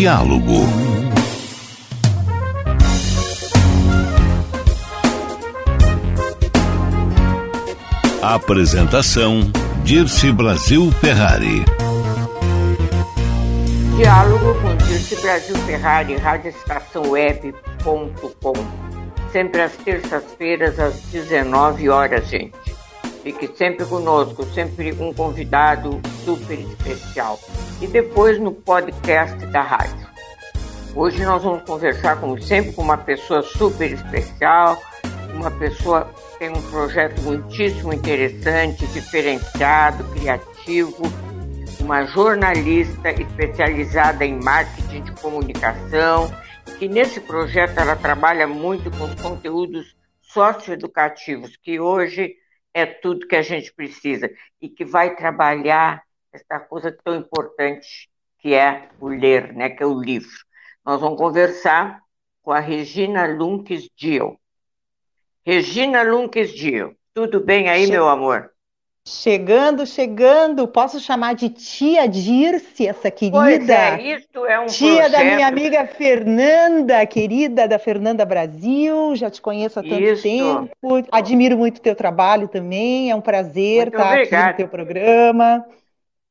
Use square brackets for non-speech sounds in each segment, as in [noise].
Diálogo. Apresentação Dirce Brasil Ferrari. Diálogo com Dirce Brasil Ferrari, radioestaçãoweb.com. Sempre às terças-feiras, às 19 horas, gente. Fique sempre conosco, sempre um convidado super especial. E depois no podcast da rádio. Hoje nós vamos conversar, como sempre, com uma pessoa super especial, uma pessoa que tem um projeto muitíssimo interessante, diferenciado, criativo, uma jornalista especializada em marketing de comunicação, que nesse projeto ela trabalha muito com os conteúdos socioeducativos, que hoje é tudo que a gente precisa e que vai trabalhar essa coisa tão importante que é o ler, né, que é o livro. Nós vamos conversar com a Regina Lunques Dio. Regina Lunques Dio, tudo bem aí, che... meu amor? Chegando, chegando, posso chamar de tia Dirce, essa querida? Pois é, isto é um Tia projeto... da minha amiga Fernanda, querida da Fernanda Brasil, já te conheço há tanto Isso. tempo, admiro muito teu trabalho também, é um prazer muito estar obrigada. aqui no teu programa.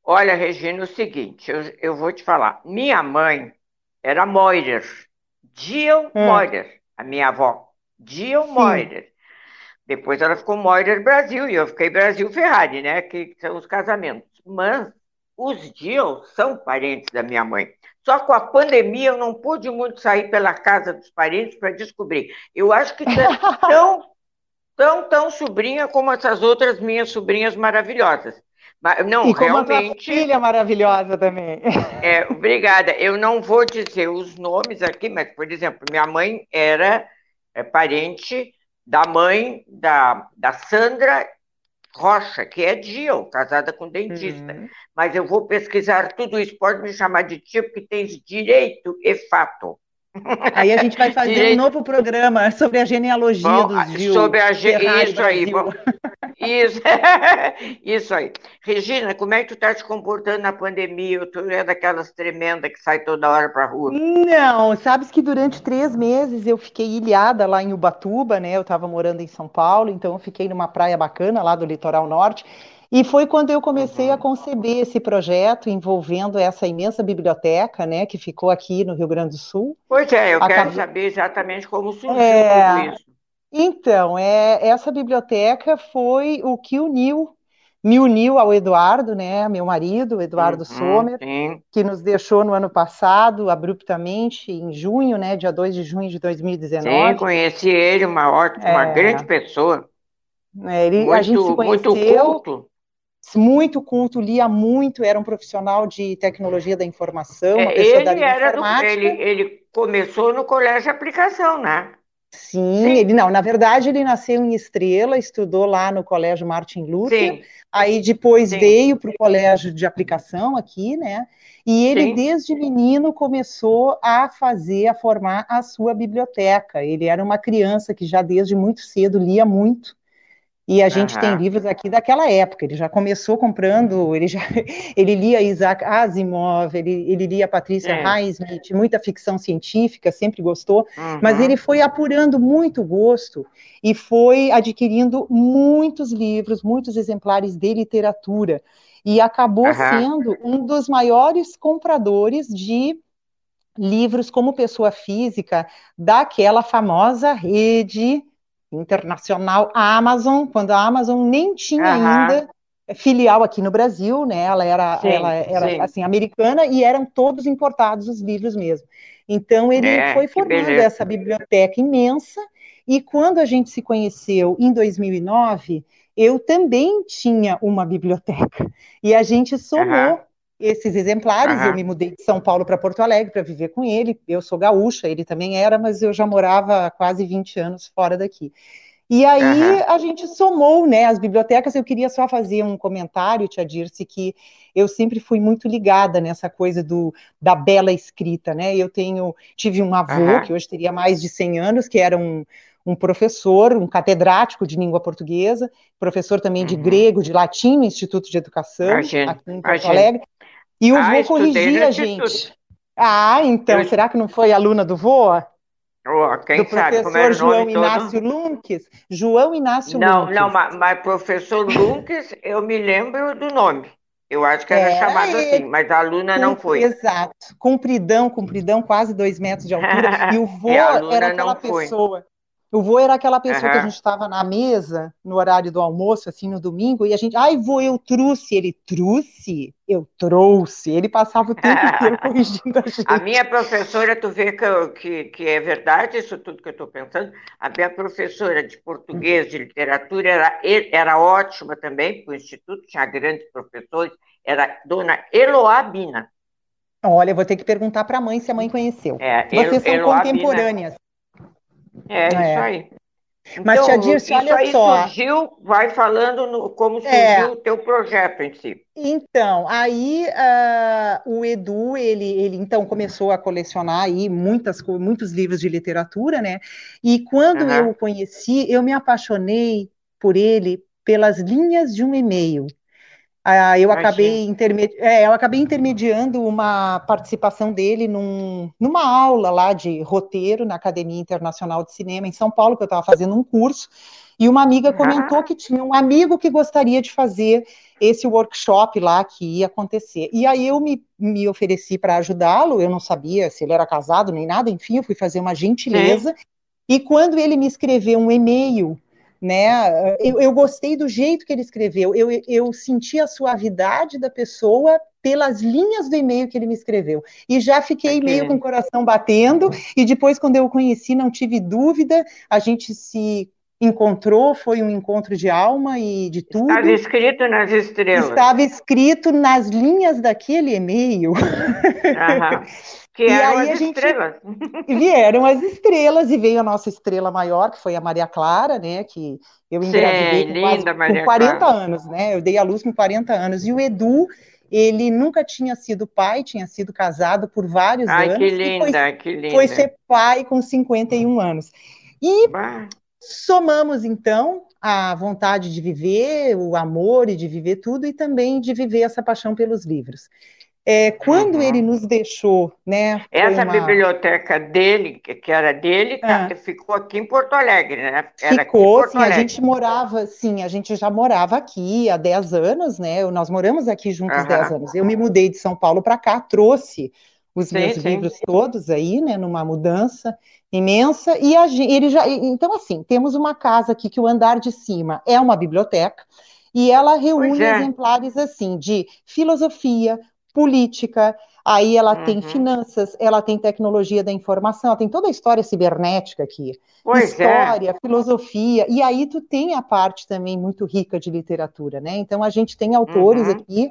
Olha, Regina, é o seguinte, eu, eu vou te falar, minha mãe era Moirer, Jill hum. Moirer, a minha avó, Jill Moirer. Depois ela ficou Moirer Brasil e eu fiquei Brasil Ferrari, né? Que são os casamentos. Mas os Dill são parentes da minha mãe. Só com a pandemia eu não pude muito sair pela casa dos parentes para descobrir. Eu acho que [laughs] tão, tão, tão sobrinha como essas outras minhas sobrinhas maravilhosas. Mas, não, e como realmente. A filha maravilhosa também. [laughs] É, obrigada. Eu não vou dizer os nomes aqui, mas, por exemplo, minha mãe era é, parente da mãe da, da Sandra Rocha, que é Dio, casada com dentista. Uhum. Mas eu vou pesquisar tudo isso, pode me chamar de tia, porque tens direito e fato. Aí a gente vai fazer direito... um novo programa sobre a genealogia Bom, dos Dio. Sobre a ge... Isso aí. Bom, [laughs] isso, [laughs] isso aí. Regina, como é que tu está te comportando na pandemia? Tu é daquelas tremendas que sai toda hora para rua? Não, sabes que durante três meses eu fiquei ilhada lá em Ubatuba, né? Eu estava morando em São Paulo, então eu fiquei numa praia bacana lá do litoral norte. E foi quando eu comecei uhum. a conceber esse projeto envolvendo essa imensa biblioteca, né, que ficou aqui no Rio Grande do Sul. Pois é, eu quero saber exatamente como surgiu é... tudo isso. Então, é, essa biblioteca foi o que uniu, me uniu ao Eduardo, né, meu marido, Eduardo uhum, Sommer, sim. que nos deixou no ano passado, abruptamente, em junho, né, dia 2 de junho de 2019. Sim, conheci ele, uma ótima, é, uma grande pessoa. É, ele, muito, a gente se conheceu, muito culto. Muito culto, lia muito, era um profissional de tecnologia da informação, uma é, pessoa ele da era do, ele, ele começou no colégio de aplicação, né? Sim, Sim, ele não, na verdade ele nasceu em Estrela, estudou lá no Colégio Martin Luther, Sim. aí depois Sim. veio para o colégio de aplicação aqui, né? E ele desde menino começou a fazer, a formar a sua biblioteca. Ele era uma criança que já desde muito cedo lia muito e a gente uhum. tem livros aqui daquela época. Ele já começou comprando, ele já [laughs] ele lia Isaac Asimov, ele, ele lia Patrícia é. Highsmith, muita ficção científica, sempre gostou, uhum. mas ele foi apurando muito gosto e foi adquirindo muitos livros, muitos exemplares de literatura e acabou uhum. sendo um dos maiores compradores de livros como pessoa física daquela famosa rede internacional, a Amazon, quando a Amazon nem tinha uhum. ainda filial aqui no Brasil, né? Ela era, sim, ela era assim americana e eram todos importados os livros mesmo. Então ele é, foi formando essa biblioteca imensa e quando a gente se conheceu em 2009, eu também tinha uma biblioteca e a gente somou uhum. Esses exemplares. Uhum. Eu me mudei de São Paulo para Porto Alegre para viver com ele. Eu sou gaúcha, ele também era, mas eu já morava há quase 20 anos fora daqui. E aí uhum. a gente somou, né, as bibliotecas. Eu queria só fazer um comentário, Tia Dirce, que eu sempre fui muito ligada nessa coisa do, da bela escrita, né? Eu tenho, tive um avô, uhum. que hoje teria mais de 100 anos, que era um, um professor, um catedrático de língua portuguesa, professor também de uhum. grego, de latim no Instituto de Educação, aqui em Porto. Alegre. E o ah, vô corrigia a gente. Ah, então, eu... será que não foi aluna do vô? Oh, quem do sabe, professor João Inácio todo? Lunques. João Inácio não, Lunques. Não, mas, mas professor Lunques, eu me lembro do nome. Eu acho que era é, chamado assim, mas a aluna não foi. Exato. Compridão, compridão, quase dois metros de altura. [laughs] e o vô era aquela pessoa. O vô era aquela pessoa uhum. que a gente estava na mesa, no horário do almoço, assim, no domingo, e a gente, ai, vô, eu trouxe. Ele, trouxe? Eu trouxe. Ele passava o tempo [laughs] inteiro corrigindo a gente. A minha professora, tu vê que, que, que é verdade isso tudo que eu estou pensando, a minha professora de português, de literatura, era, era ótima também, porque o Instituto tinha grandes professores, era dona Eloabina. Olha, eu vou ter que perguntar para a mãe se a mãe conheceu. É, Vocês são contemporâneas. É, isso é. aí. Mas, Tia Dirce, olha aí só. surgiu, vai falando no, como é. surgiu é, o teu projeto em si. Então, aí uh, o Edu, ele, ele então começou a colecionar aí muitas, muitos livros de literatura, né? E quando uhum. eu o conheci, eu me apaixonei por ele pelas linhas de um e-mail. Ah, eu, acabei intermedi é, eu acabei intermediando uma participação dele num, numa aula lá de roteiro na Academia Internacional de Cinema em São Paulo, que eu estava fazendo um curso, e uma amiga comentou ah. que tinha um amigo que gostaria de fazer esse workshop lá que ia acontecer. E aí eu me, me ofereci para ajudá-lo, eu não sabia se ele era casado nem nada, enfim, eu fui fazer uma gentileza. Sim. E quando ele me escreveu um e-mail né? Eu, eu, gostei do jeito que ele escreveu, eu, eu senti a suavidade da pessoa pelas linhas do e-mail que ele me escreveu. E já fiquei okay. meio com o coração batendo, e depois, quando eu o conheci, não tive dúvida, a gente se encontrou, foi um encontro de alma e de tudo. Estava escrito nas estrelas. Estava escrito nas linhas daquele e-mail. [laughs] Que e eram aí as estrelas. Vieram as estrelas e veio a nossa estrela maior, que foi a Maria Clara, né? Que eu engravidei Sim, com, quase, com 40 Clara. anos, né? Eu dei a luz com 40 anos. E o Edu, ele nunca tinha sido pai, tinha sido casado por vários Ai, anos. Que linda, foi, que linda. Foi ser pai com 51 anos. E bah. somamos, então, a vontade de viver, o amor e de viver tudo, e também de viver essa paixão pelos livros. É, quando uhum. ele nos deixou, né? Essa uma... biblioteca dele, que era dele, tá, ah. ficou aqui em Porto Alegre, né? Era ficou, sim, Alegre. a gente morava, sim, a gente já morava aqui há 10 anos, né? Nós moramos aqui juntos há uhum. 10 anos. Eu me mudei de São Paulo para cá, trouxe os sim, meus sim, livros todos aí, né? Numa mudança imensa. E a, ele já. Então, assim, temos uma casa aqui que o andar de cima é uma biblioteca. E ela reúne é. exemplares assim de filosofia, política, aí ela uhum. tem finanças, ela tem tecnologia da informação, ela tem toda a história cibernética aqui. Pois é. história, é. filosofia, e aí tu tem a parte também muito rica de literatura, né? Então a gente tem autores uhum. aqui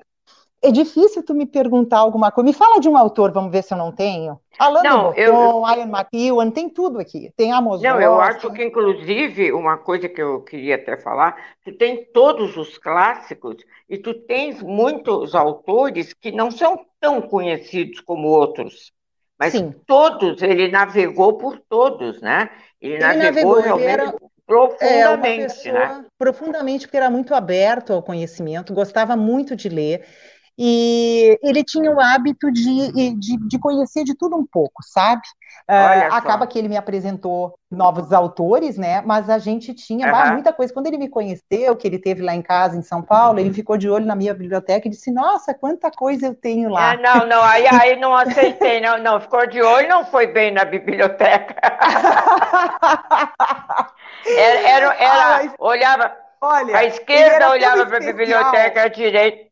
é difícil tu me perguntar alguma coisa. Me fala de um autor, vamos ver se eu não tenho. Alan não, de Botton, eu... Ian McEwan, tem tudo aqui. Tem Amos Não, eu acho que, inclusive, uma coisa que eu queria até falar, tu tem todos os clássicos e tu tens muitos autores que não são tão conhecidos como outros. Mas Sim. todos, ele navegou por todos, né? Ele, ele navegou, navegou realmente... Ele era... Profundamente, é, né? Profundamente, porque era muito aberto ao conhecimento, gostava muito de ler. E ele tinha o hábito de, de, de conhecer de tudo um pouco, sabe? Uh, acaba que ele me apresentou novos autores, né? Mas a gente tinha uhum. muita coisa. Quando ele me conheceu, que ele teve lá em casa, em São Paulo, uhum. ele ficou de olho na minha biblioteca e disse: Nossa, quanta coisa eu tenho lá. É, não, não, aí, aí não aceitei, não, não, ficou de olho, não foi bem na biblioteca. [laughs] era, era, era olhava, olha, a esquerda olhava para a biblioteca, a direita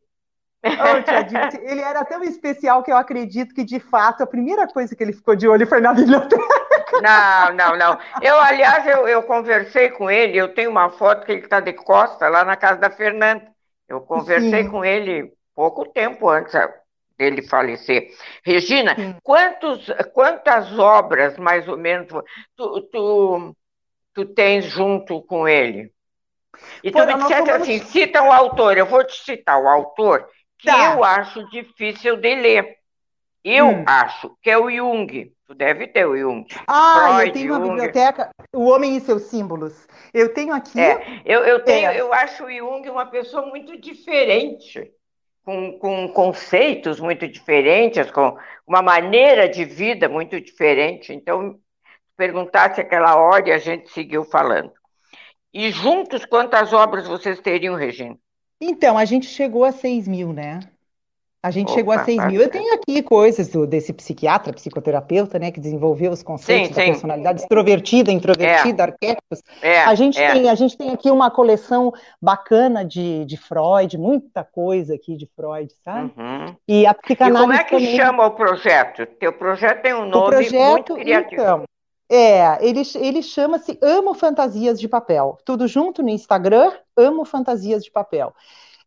Oh, ele era tão especial que eu acredito que, de fato, a primeira coisa que ele ficou de olho foi na biblioteca. Não, não, não. Eu, aliás, eu, eu conversei com ele, eu tenho uma foto que ele está de costa lá na casa da Fernanda. Eu conversei Sim. com ele pouco tempo antes, dele falecer. Regina, quantos, quantas obras, mais ou menos, tu, tu, tu tens junto com ele? E tu me disseste assim, cita o autor, eu vou te citar o autor, que tá. eu acho difícil de ler. Eu hum. acho que é o Jung. Tu deve ter o Jung. Ah, Freud, eu tenho uma Jung. biblioteca, O Homem e seus Símbolos. Eu tenho aqui. É, eu, eu, tenho, é. eu acho o Jung uma pessoa muito diferente, com, com conceitos muito diferentes, com uma maneira de vida muito diferente. Então, perguntasse aquela hora e a gente seguiu falando. E juntos, quantas obras vocês teriam, Regina? Então, a gente chegou a 6 mil, né? A gente Opa, chegou a 6 mil. Eu tenho aqui coisas do, desse psiquiatra, psicoterapeuta, né, que desenvolveu os conceitos sim, da sim. personalidade extrovertida, introvertida, é. arquétipos. É, a, gente é. tem, a gente tem aqui uma coleção bacana de, de Freud, muita coisa aqui de Freud, sabe? Uhum. E a psicanálise. E como é que também... chama o projeto? Teu projeto tem um nome projeto, muito criativo. Então, é, ele, ele chama-se Amo Fantasias de Papel. Tudo junto no Instagram, Amo Fantasias de Papel.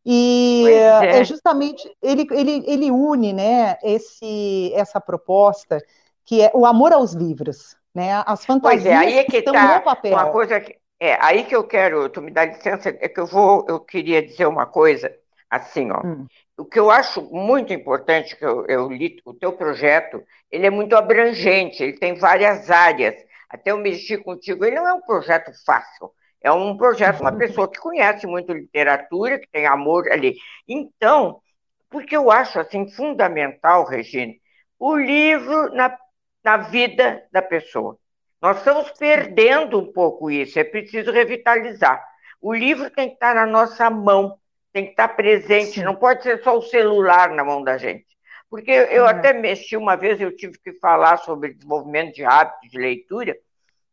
E é. é. justamente ele, ele, ele une né, esse, essa proposta que é o amor aos livros, né? As fantasias pois é, aí é que estão tá no papel. Uma coisa que, é, aí que eu quero, tu me dá licença, é que eu vou, eu queria dizer uma coisa assim, ó. Hum. O que eu acho muito importante, que eu, eu li o teu projeto, ele é muito abrangente, ele tem várias áreas. Até eu mexi contigo, ele não é um projeto fácil. É um projeto, uma pessoa que conhece muito literatura, que tem amor ali. Então, porque eu acho assim fundamental, Regina, o livro na, na vida da pessoa. Nós estamos perdendo um pouco isso, é preciso revitalizar. O livro tem que estar na nossa mão, tem que estar presente, Sim. não pode ser só o celular na mão da gente. Porque eu é. até mexi uma vez, eu tive que falar sobre desenvolvimento de hábitos de leitura,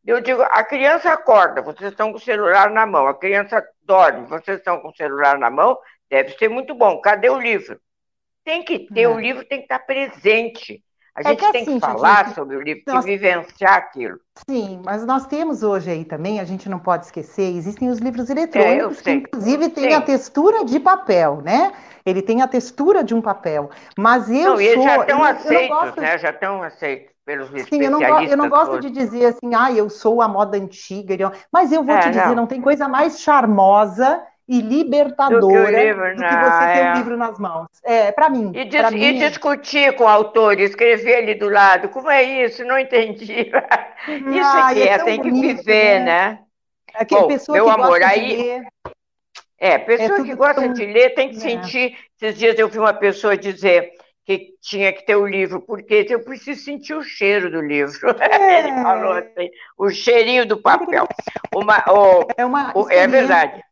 eu digo, a criança acorda, vocês estão com o celular na mão, a criança dorme, vocês estão com o celular na mão, deve ser muito bom. Cadê o livro? Tem que ter, o livro tem que estar presente. A é gente é que tem assim, que falar gente, sobre o livro, nós... vivenciar aquilo. Sim, mas nós temos hoje aí também, a gente não pode esquecer, existem os livros eletrônicos, é, que inclusive têm a textura de papel, né? Ele tem a textura de um papel. Mas eu não, sou. E já estão aceitos, né? Já estão aceitos pelos Sim, eu não, eu não gosto todos. de dizer assim, ah, eu sou a moda antiga, mas eu vou é, te dizer, não. não tem coisa mais charmosa e libertadora do que, livro, do que você ter é. um livro nas mãos. É, para mim. E, dis mim... e, discutir com o autor, escrever ali do lado, como é isso? Não entendi. isso aqui é, é tem bonito, que viver, né? né? Bom, pessoa meu que amor, aí. Ler. É, pessoa é que gosta tão... de ler tem que é. sentir. Esses dias eu vi uma pessoa dizer que tinha que ter o livro, porque eu preciso sentir o cheiro do livro. [laughs] É. Ele falou assim, o cheirinho do papel. Uma, o, é, uma o, é verdade.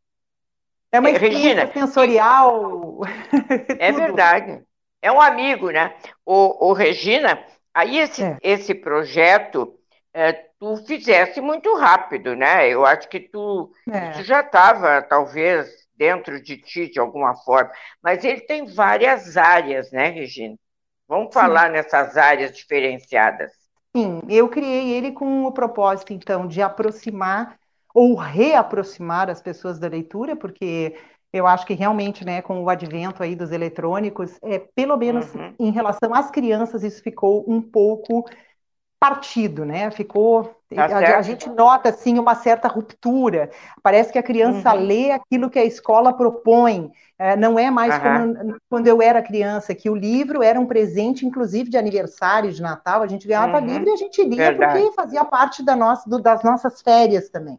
É uma Regina, sensorial. [laughs] É verdade. É um amigo, né? O, o Regina, aí esse, é. esse projeto é, tu fizesse muito rápido, né? Eu acho que tu, é. tu já estava, talvez, dentro de ti de alguma forma, mas ele tem várias áreas, né, Regina? Vamos falar Sim. nessas áreas diferenciadas. Sim, eu criei ele com o propósito, então, de aproximar ou reaproximar as pessoas da leitura, porque eu acho que realmente, né, com o advento aí dos eletrônicos, é, pelo menos uhum. em relação às crianças, isso ficou um pouco partido, né? Ficou. Tá a, a, gente nota assim uma certa ruptura. Parece que a criança uhum. lê aquilo que a escola propõe. É, não é mais uhum. como quando eu era criança, que o livro era um presente, inclusive de aniversário, de Natal. A gente ganhava uhum. livro e a gente lia Verdade. porque fazia parte da nossa, do, das nossas férias também.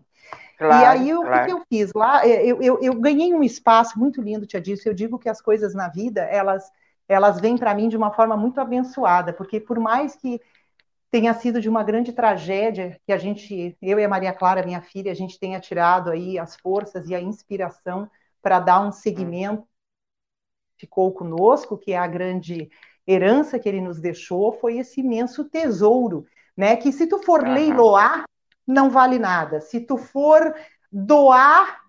Claro, e aí, o claro. que eu fiz lá? É, eu, eu, eu, ganhei um espaço muito lindo, Tia Disso. Eu digo que as coisas na vida, elas, elas vêm para mim de uma forma muito abençoada, porque por mais que tenha sido de uma grande tragédia que a gente, eu e a Maria Clara, minha filha, a gente tenha tirado aí as forças e a inspiração para dar um segmento ficou conosco, que é a grande herança que ele nos deixou, foi esse imenso tesouro, né? Que se tu for uhum. leiloar, não vale nada. Se tu for doar,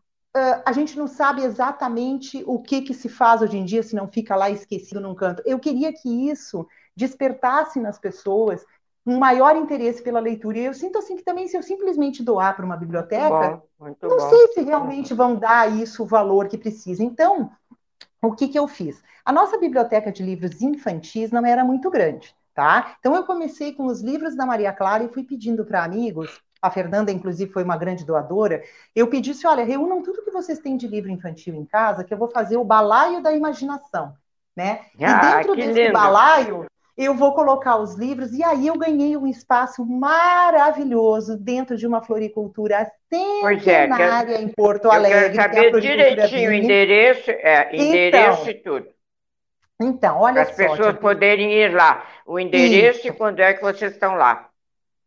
a gente não sabe exatamente o que que se faz hoje em dia, se não fica lá esquecido num canto. Eu queria que isso despertasse nas pessoas um maior interesse pela leitura. E eu sinto assim que também, se eu simplesmente doar para uma biblioteca, muito bom, muito não bom. sei se realmente vão dar isso o valor que precisa. Então, o que, que eu fiz? A nossa biblioteca de livros infantis não era muito grande, tá? Então eu comecei com os livros da Maria Clara e fui pedindo para amigos a Fernanda, inclusive, foi uma grande doadora, eu pedi assim, olha, reúnam tudo que vocês têm de livro infantil em casa, que eu vou fazer o balaio da imaginação, né? Ah, e dentro desse lindo. balaio, eu vou colocar os livros, e aí eu ganhei um espaço maravilhoso dentro de uma floricultura centenária é, em Porto Alegre. Eu quero saber direitinho o endereço, é, endereço então, e tudo. Então, olha Para as pessoas poderem ir lá. O endereço Isso. e quando é que vocês estão lá.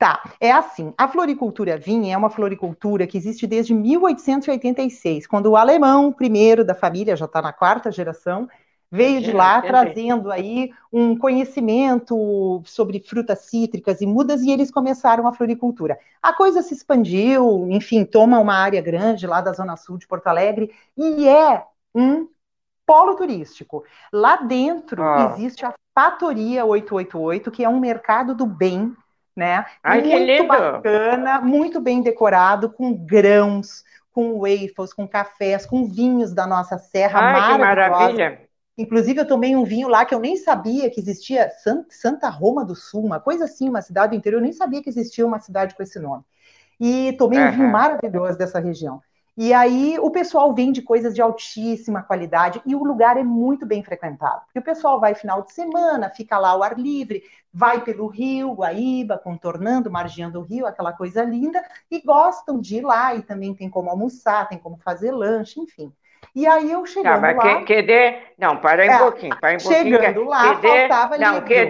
Tá, é assim, a floricultura vinha é uma floricultura que existe desde 1886, quando o alemão primeiro da família, já está na quarta geração, veio de lá trazendo aí um conhecimento sobre frutas cítricas e mudas e eles começaram a floricultura. A coisa se expandiu, enfim, toma uma área grande lá da zona sul de Porto Alegre e é um polo turístico. Lá dentro ah. existe a Fatoria 888, que é um mercado do bem né? Ai, muito bacana, muito bem decorado, com grãos, com waffles, com cafés, com vinhos da nossa serra Ai, que maravilha! Inclusive, eu tomei um vinho lá que eu nem sabia que existia, Santa Roma do Sul, uma coisa assim, uma cidade do interior, eu nem sabia que existia uma cidade com esse nome. E tomei um vinho maravilhoso dessa região. E aí o pessoal vende coisas de altíssima qualidade e o lugar é muito bem frequentado. Porque o pessoal vai final de semana, fica lá ao ar livre, vai pelo rio, Guaíba, contornando, margeando o rio, aquela coisa linda, e gostam de ir lá e também tem como almoçar, tem como fazer lanche, enfim. E aí eu chegando tá, mas lá... Que, que Não, para aí um é, pouquinho, para um pouquinho. Chegando lá, que faltava Não, livro. que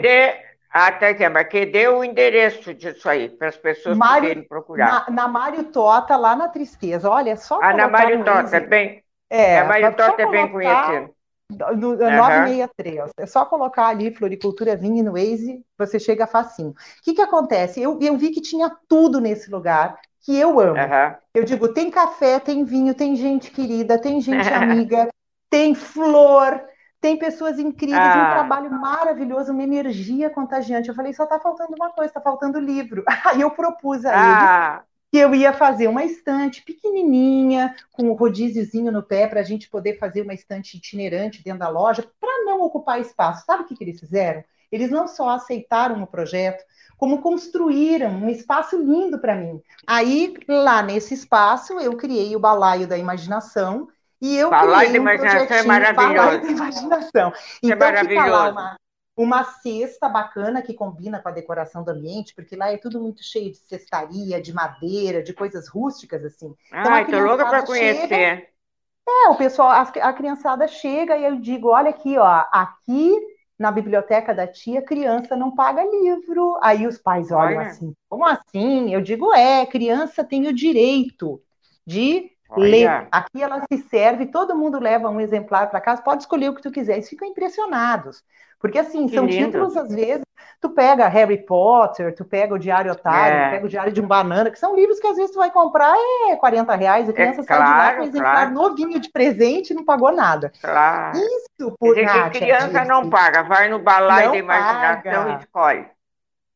ah, tá aqui, mas que deu o endereço disso aí, para as pessoas Mário, poderem procurar. Na, na Mário Tota, lá na Tristeza. Olha, é só. Ah, na Mário Tota, é bem. É, a Mário Tota é bem conhecida. No, uhum. 963. É só colocar ali floricultura vinho no Waze, você chega facinho. O que, que acontece? Eu, eu vi que tinha tudo nesse lugar que eu amo. Uhum. Eu digo, tem café, tem vinho, tem gente querida, tem gente [laughs] amiga, tem flor, tem pessoas incríveis, ah. um trabalho maravilhoso, uma energia contagiante. Eu falei, só está faltando uma coisa, está faltando livro. [laughs] Aí eu propus a ah. eles que eu ia fazer uma estante pequenininha, com um rodíziozinho no pé, para a gente poder fazer uma estante itinerante dentro da loja, para não ocupar espaço. Sabe o que, que eles fizeram? Eles não só aceitaram o projeto, como construíram um espaço lindo para mim. Aí, lá nesse espaço, eu criei o balaio da imaginação, e eu Falar criei um imaginação é maravilhoso. de imaginação. Então, é maravilhoso. lá uma, uma cesta bacana que combina com a decoração do ambiente, porque lá é tudo muito cheio de cestaria, de madeira, de coisas rústicas, assim. Então, Ai, tô louca para conhecer. Chega, é, o pessoal, a, a criançada chega e eu digo, olha aqui, ó, aqui na biblioteca da tia, criança não paga livro. Aí os pais olham olha. assim, como assim? Eu digo, é, criança tem o direito de Lê. Aqui ela se serve, todo mundo leva um exemplar para casa, pode escolher o que tu quiser. Eles ficam impressionados. Porque, assim, que são lindo. títulos, às vezes, tu pega Harry Potter, tu pega o Diário Otário, é. pega o Diário de um Banana, que são livros que às vezes tu vai comprar é 40 reais, a criança é, sai claro, de lá com um exemplar claro. novinho de presente e não pagou nada. Claro. Isso, por Quer dizer, que criança não paga, vai no balaio da imaginação paga. e escolhe.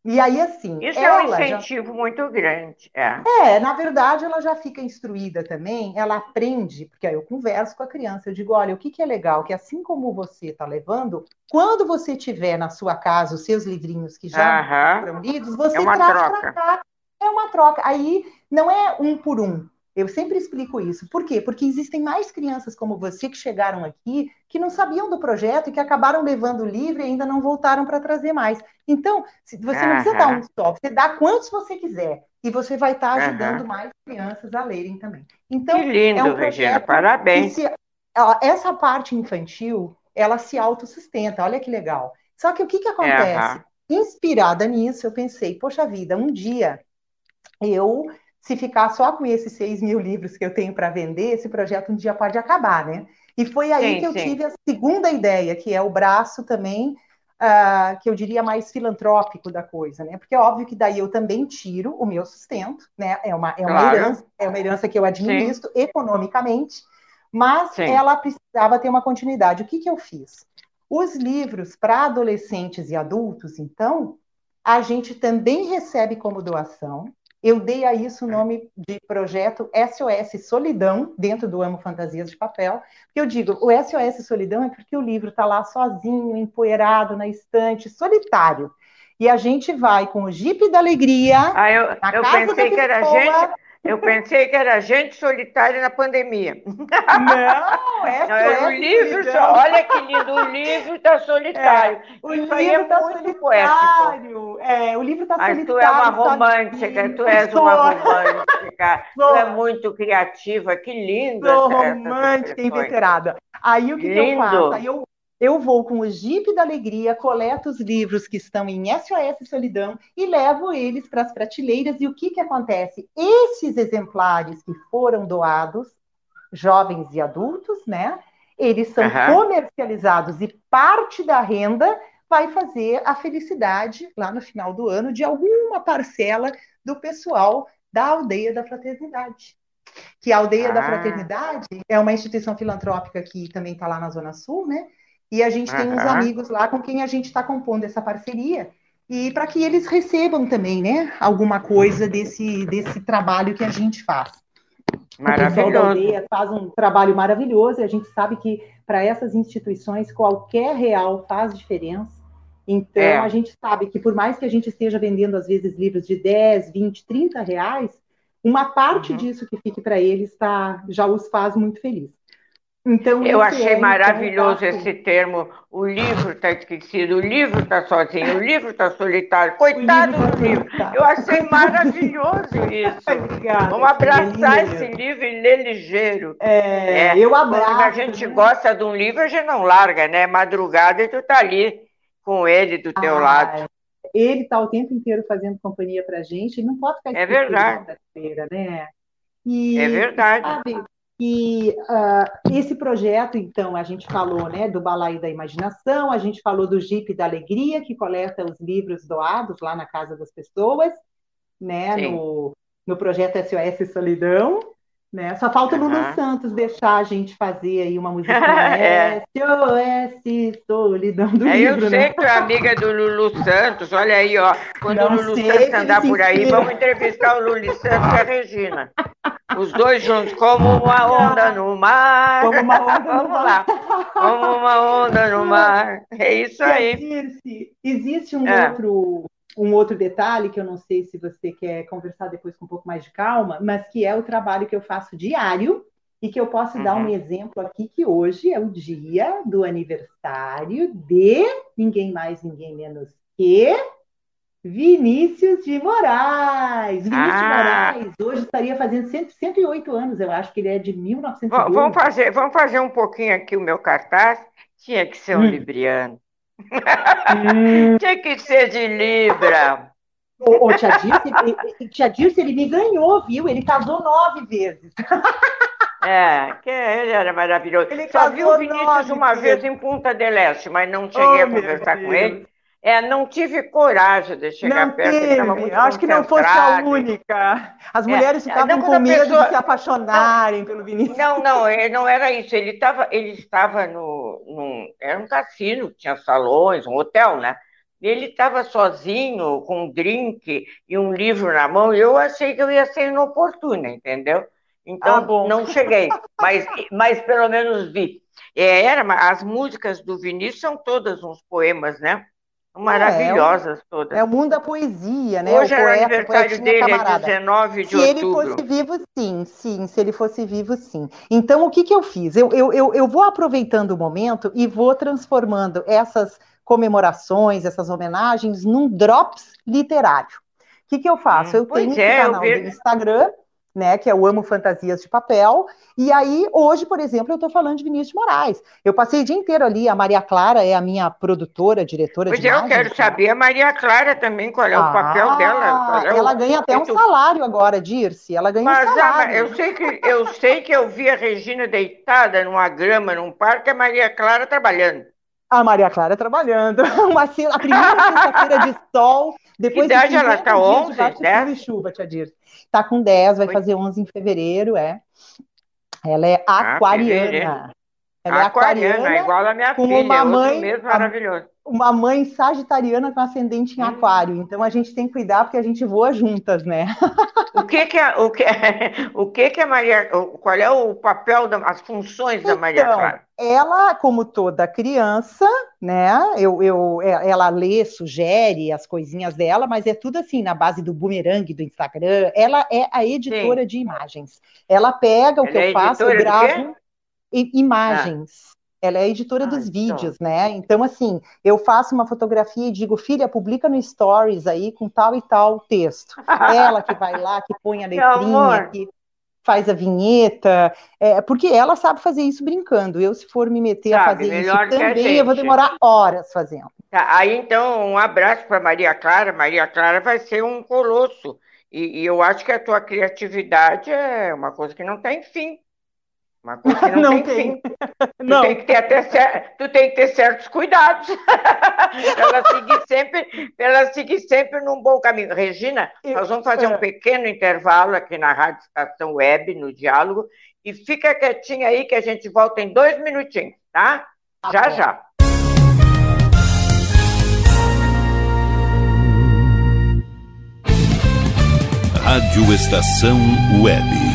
E aí, assim. Isso é um incentivo já... muito grande. É. é, na verdade, ela já fica instruída também, ela aprende, porque aí eu converso com a criança, eu digo: olha, o que, que é legal? Que assim como você está levando, quando você tiver na sua casa os seus livrinhos que já foram lidos, você é traz para cá. É uma troca. Aí não é um por um. Eu sempre explico isso. Por quê? Porque existem mais crianças como você que chegaram aqui que não sabiam do projeto e que acabaram levando o livro e ainda não voltaram para trazer mais. Então, você não precisa dar um só, você dá quantos você quiser e você vai estar tá ajudando mais crianças a lerem também. Então, que lindo, é um Regina, parabéns. Se, essa parte infantil, ela se autossustenta, olha que legal. Só que o que, que acontece? Inspirada nisso, eu pensei, poxa vida, um dia eu se ficar só com esses 6 mil livros que eu tenho para vender, esse projeto um dia pode acabar, né? E foi aí sim, que eu sim. tive a segunda ideia, que é o braço também, uh, que eu diria mais filantrópico da coisa, né? Porque é óbvio que daí eu também tiro o meu sustento, né? É uma, é uma, claro. herança, é uma herança que eu administro sim. economicamente, mas ela precisava ter uma continuidade. O que, que eu fiz? Os livros para adolescentes e adultos, então, a gente também recebe como doação, eu dei a isso o nome de projeto SOS Solidão, dentro do Amo Fantasias de Papel, porque eu digo, o SOS Solidão é porque o livro está lá sozinho, empoeirado na estante, solitário. E a gente vai com o Jeep da Alegria. Ah, eu, eu pensei que era gente. Eu pensei que era gente solitária na pandemia. Não, é Não, é o livro, só, olha que lindo, o livro está solitário. É, o Isso livro está é solitário. Poético. É, o livro está solitário. tu é uma romântica, tu és sou. uma [laughs] romântica, sou. tu é muito criativa, que lindo. Sou romântica e inveterada. Aí o que, que eu faço? Aí eu eu vou com o Jeep da Alegria, coleto os livros que estão em SOS Solidão e levo eles para as prateleiras. E o que, que acontece? Esses exemplares que foram doados, jovens e adultos, né? Eles são uhum. comercializados e parte da renda vai fazer a felicidade lá no final do ano de alguma parcela do pessoal da Aldeia da Fraternidade. Que a Aldeia ah. da Fraternidade é uma instituição filantrópica que também está lá na Zona Sul, né? E a gente tem uns amigos lá com quem a gente está compondo essa parceria. E para que eles recebam também, né, alguma coisa desse, desse trabalho que a gente faz. Maravilhoso. O pessoal da aldeia faz um trabalho maravilhoso e a gente sabe que para essas instituições qualquer real faz diferença. Então, é. a gente sabe que por mais que a gente esteja vendendo, às vezes, livros de 10, 20, 30 reais, uma parte uhum. disso que fique para eles tá, já os faz muito felizes. Então, eu achei é, maravilhoso então, esse termo. O livro está esquecido, o livro está sozinho, o livro está solitário. Coitado livro do tá livro. Eu achei maravilhoso isso. Obrigada, Vamos abraçar esse livro e ler ligeiro. É, é. Eu abraço. Quando a gente né? gosta de um livro, a gente não larga, né? Madrugada e tu tá ali com ele do teu ah, lado. Ele está o tempo inteiro fazendo companhia para gente e não pode ficar é verdade. né? E, é verdade. Sabe, e uh, esse projeto, então, a gente falou né, do Balaio da Imaginação, a gente falou do Jeep da Alegria, que coleta os livros doados lá na casa das pessoas, né, no, no projeto SOS Solidão. Né? Só falta o Lulu Santos deixar a gente fazer aí uma [laughs] música é. SOS Solidão do é, livro. Eu sei né? que é amiga do Lulu Santos, olha aí, ó. Quando Não o Lulu Santos andar por aí, vamos entrevistar o Lulu Santos e a Regina. Os dois juntos, como uma onda no mar. Como uma onda no Vamos mar. lá. Como uma onda no mar. É isso aí. Existe um é. outro um outro detalhe que eu não sei se você quer conversar depois com um pouco mais de calma, mas que é o trabalho que eu faço diário e que eu posso uhum. dar um uhum. exemplo aqui que hoje é o dia do aniversário de ninguém mais, ninguém menos que Vinícius de Moraes. Vinícius ah. de Moraes hoje estaria fazendo 100, 108 anos, eu acho que ele é de 1912. Vamos fazer, vamos fazer um pouquinho aqui o meu cartaz. Tinha que ser um hum. libriano. Hum. Tinha que ser de Libra. Ô, ô tia, Dirce, ele, tia Dirce, ele me ganhou, viu? Ele casou nove vezes. É, que ele era maravilhoso. Ele Só viu o Vinícius uma vezes em Punta del Este, mas não cheguei oh, a conversar com ele. É, não tive coragem de chegar não perto, estava muito Acho que não fosse a única. As é, mulheres é, ficavam com medo pessoa... de se apaixonarem não, pelo Vinícius. Não, não, ele não era isso. Ele, tava, ele estava no, num, era um cassino, tinha salões, um hotel, né? E ele estava sozinho, com um drink e um livro na mão, e eu achei que eu ia ser inoportuna, entendeu? Então, ah, não cheguei, mas, mas pelo menos vi. É, era, as músicas do Vinícius são todas uns poemas, né? Maravilhosas é, todas. É o mundo da poesia, né? Hoje o poeta, é o aniversário dele, é camarada. é 19 de se outubro. Se ele fosse vivo, sim, sim. Se ele fosse vivo, sim. Então, o que, que eu fiz? Eu, eu, eu, eu vou aproveitando o momento e vou transformando essas comemorações, essas homenagens, num drops literário. O que, que eu faço? Hum, eu tenho um é, canal vi... do Instagram né, que é o Amo Fantasias de Papel. E aí, hoje, por exemplo, eu estou falando de Vinícius de Moraes. Eu passei o dia inteiro ali, a Maria Clara é a minha produtora, diretora pois de Pois é, eu quero saber a Maria Clara também, qual é o ah, papel dela. É ela o... ganha até um salário agora, Dirce, ela ganha mas, um ah, salário. eu, sei que, eu sei que eu vi a Regina deitada numa grama, num parque, a Maria Clara trabalhando. A Maria Clara trabalhando. [laughs] Uma, a primeira sexta-feira de sol, depois que idade de ela está 11, de chuva, tia Dirce. Está com 10, vai Foi. fazer 11 em fevereiro, é. Ela é ah, aquariana. Ela é aquariana, igual a minha com filha, uma mãe, mesmo maravilhoso. Uma mãe sagitariana com ascendente em hum. aquário. Então a gente tem que cuidar porque a gente voa juntas, né? O que que é, o que, o que que é Maria, qual é o papel, da, as funções da Maria então, Clara? Ela, como toda criança, né? Eu, eu, é, ela lê, sugere as coisinhas dela, mas é tudo assim na base do boomerang do Instagram. Ela é a editora Sim. de imagens. Ela pega o ela que é eu faço, eu gravo imagens. Ah. Ela é a editora ah, dos então. vídeos, né? Então, assim, eu faço uma fotografia e digo, filha, publica no Stories aí com tal e tal texto. [laughs] ela que vai lá, que põe a letrinha, que faz a vinheta, é, porque ela sabe fazer isso brincando. Eu, se for me meter sabe, a fazer isso também, eu vou demorar horas fazendo. Tá, aí, então, um abraço para Maria Clara. Maria Clara vai ser um colosso. E, e eu acho que a tua criatividade é uma coisa que não tem fim. Uma coisa que não, não tem, tem. [laughs] Não. Tu tem que ter até tu tem que ter certos cuidados. [laughs] ela seguir sempre, ela seguir sempre num bom caminho. Regina, nós vamos fazer um é. pequeno intervalo aqui na Rádio Estação Web, no diálogo, e fica quietinha aí que a gente volta em dois minutinhos, tá? tá já, bom. já. Rádio Estação Web.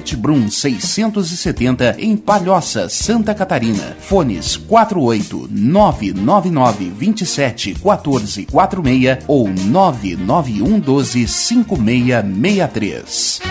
Albert Brum 670 em Palhoça, Santa Catarina. Fones 48 999 27 14 46 ou 991 12 5663.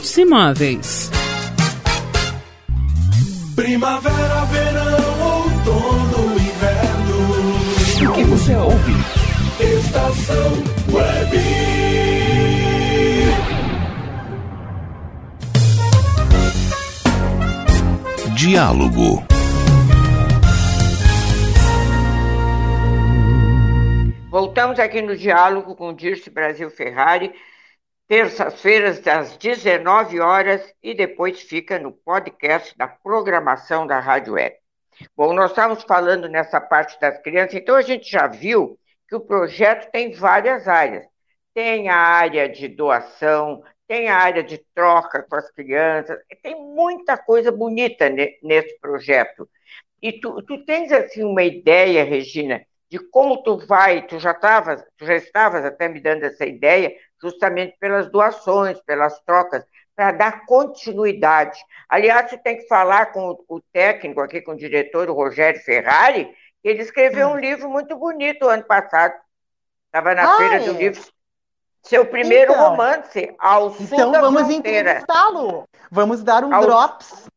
Hits Imóveis. Primavera, verão, outono, inverno. O que você ouve? Estação Web. Diálogo. Voltamos aqui no diálogo com Dirce Brasil Ferrari, terças-feiras às 19 horas e depois fica no podcast da programação da Rádio Web. Bom, nós estávamos falando nessa parte das crianças, então a gente já viu que o projeto tem várias áreas. Tem a área de doação, tem a área de troca com as crianças, tem muita coisa bonita nesse projeto. E tu, tu tens assim uma ideia, Regina, de como tu vai, tu já estavas, tu já estavas até me dando essa ideia, justamente pelas doações, pelas trocas, para dar continuidade. Aliás, você tem que falar com o técnico aqui, com o diretor, o Rogério Ferrari, que ele escreveu hum. um livro muito bonito ano passado. Estava na ah, Feira é? do Livro. Seu primeiro então, romance, Ao Sul então da vamos entrevistá-lo. Vamos dar um ao... drops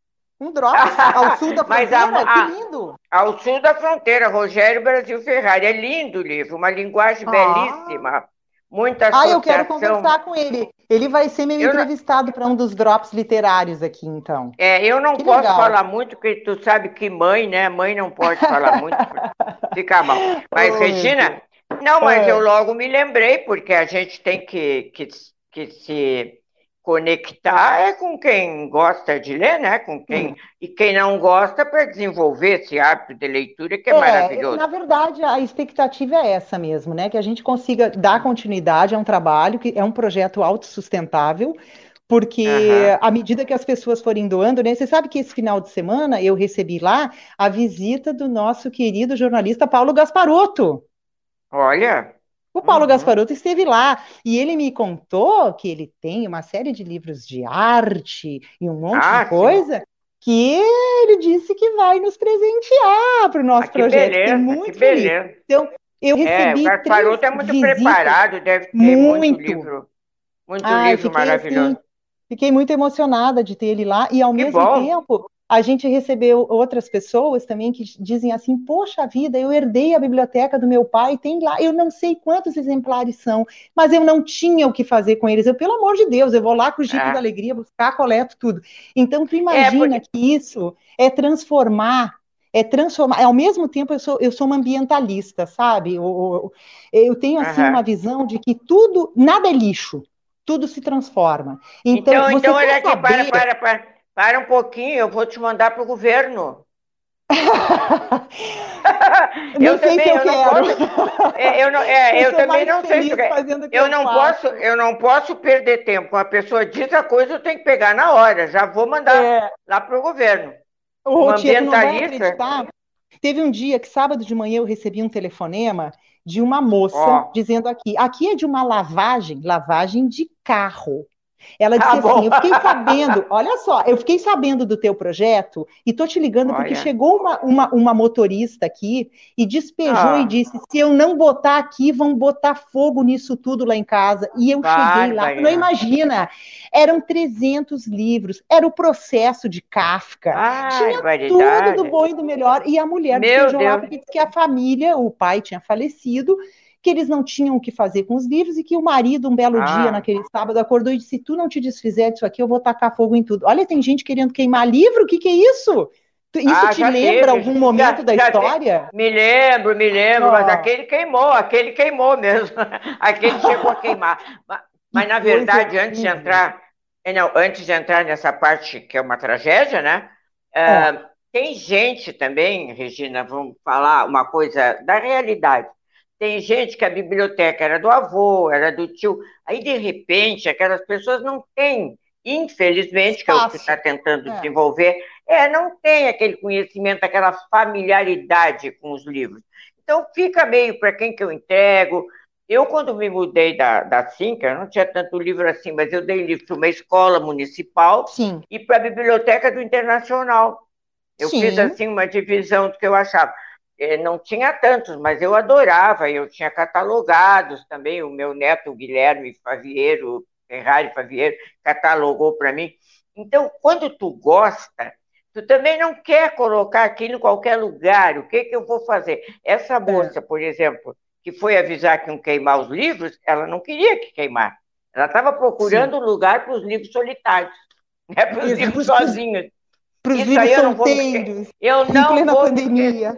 um drop [laughs] ao sul da fronteira, a, a, que lindo! Ao sul da fronteira, Rogério Brasil Ferrari. É lindo o livro, uma linguagem ah. belíssima. Muita. Ah, eu quero conversar com ele. Ele vai ser meu eu entrevistado não... para um dos drops literários aqui, então. É, eu não que posso legal. falar muito, porque tu sabe que mãe, né? Mãe não pode falar muito, [laughs] fica mal. Mas, Regina, não, mas é. eu logo me lembrei, porque a gente tem que, que, que se conectar é com quem gosta de ler, né? Com quem hum. e quem não gosta para desenvolver esse hábito de leitura que é, é, maravilhoso. Na verdade, a expectativa é essa mesmo, né? Que a gente consiga dar continuidade a um trabalho que é um projeto autossustentável. Porque uhum. à medida que as pessoas forem doando, né? Você sabe que esse final de semana eu recebi lá a visita do nosso querido jornalista Paulo Gasparotto. Olha. O Paulo uhum. Gasparotto esteve lá e ele me contou que ele tem uma série de livros de arte e um monte ah, de coisa sim. que ele disse que vai nos presentear para o nosso ah, projeto. Beleza, muito que beleza. Então, eu recebi. É, o Gasparotto é muito visitas. preparado, deve ter muito, muito livro. Muito Ai, livro assim, maravilhoso. Assim, fiquei muito emocionada de ter ele lá e ao que mesmo bom. tempo a gente recebeu outras pessoas também que dizem assim: Poxa vida, eu herdei a biblioteca do meu pai, tem lá, eu não sei quantos exemplares são, mas eu não tinha o que fazer com eles. Eu, pelo amor de Deus, eu vou lá com o Jeep é. da Alegria buscar, coleto tudo. Então, tu imagina é porque... que isso é transformar é transformar. Ao mesmo tempo, eu sou, eu sou uma ambientalista, sabe? Eu, eu tenho assim uhum. uma visão de que tudo, nada é lixo, tudo se transforma. Então, então, então olha aqui, saber... para, para, para. Para um pouquinho, eu vou te mandar para o governo. [laughs] eu também eu, eu não posso. É, eu, não, é, eu também não sei se eu, eu não posso. Eu não posso perder tempo. A pessoa diz a coisa, eu tenho que pegar na hora. Já vou mandar é, lá para o governo. O ambientalista. Teve um dia que sábado de manhã eu recebi um telefonema de uma moça oh. dizendo aqui, aqui é de uma lavagem, lavagem de carro. Ela disse ah, assim: Eu fiquei sabendo, [laughs] olha só, eu fiquei sabendo do teu projeto e tô te ligando olha. porque chegou uma, uma, uma, motorista aqui e despejou ah. e disse: se eu não botar aqui, vão botar fogo nisso tudo lá em casa. E eu vai, cheguei lá, não imagina, eram 300 livros, era o processo de Kafka, Ai, tinha tudo do bom e do melhor. E a mulher despejou lá porque disse que a família, o pai tinha falecido que eles não tinham o que fazer com os livros e que o marido, um belo ah. dia, naquele sábado, acordou e disse: se tu não te desfizer disso aqui, eu vou tacar fogo em tudo. Olha, tem gente querendo queimar livro, o que, que é isso? Isso ah, te lembra teve. algum momento já, da já história? Me lembro, me lembro, oh. mas aquele queimou, aquele queimou mesmo. [laughs] aquele chegou a queimar. Mas, mas na verdade, antes de entrar, é, não, antes de entrar nessa parte que é uma tragédia, né? Uh, tem gente também, Regina, vamos falar uma coisa da realidade. Tem gente que a biblioteca era do avô, era do tio. Aí, de repente, aquelas pessoas não têm, infelizmente, que é o que está tentando é. desenvolver, é, não tem aquele conhecimento, aquela familiaridade com os livros. Então, fica meio para quem que eu entrego. Eu, quando me mudei da, da Cinca, não tinha tanto livro assim, mas eu dei livro para uma escola municipal Sim. e para a biblioteca do Internacional. Eu Sim. fiz assim uma divisão do que eu achava. É, não tinha tantos, mas eu adorava, eu tinha catalogados também, o meu neto Guilherme Favieiro, Ferrari Favieiro, catalogou para mim. Então, quando tu gosta, Tu também não quer colocar aquilo em qualquer lugar. O que, que eu vou fazer? Essa é. moça, por exemplo, que foi avisar que iam queimar os livros, ela não queria que queimar. Ela estava procurando um lugar para os livros solitários, [laughs] né? para os livros sozinhos. Para os livros eu solteiros, eu não em plena vou pandemia.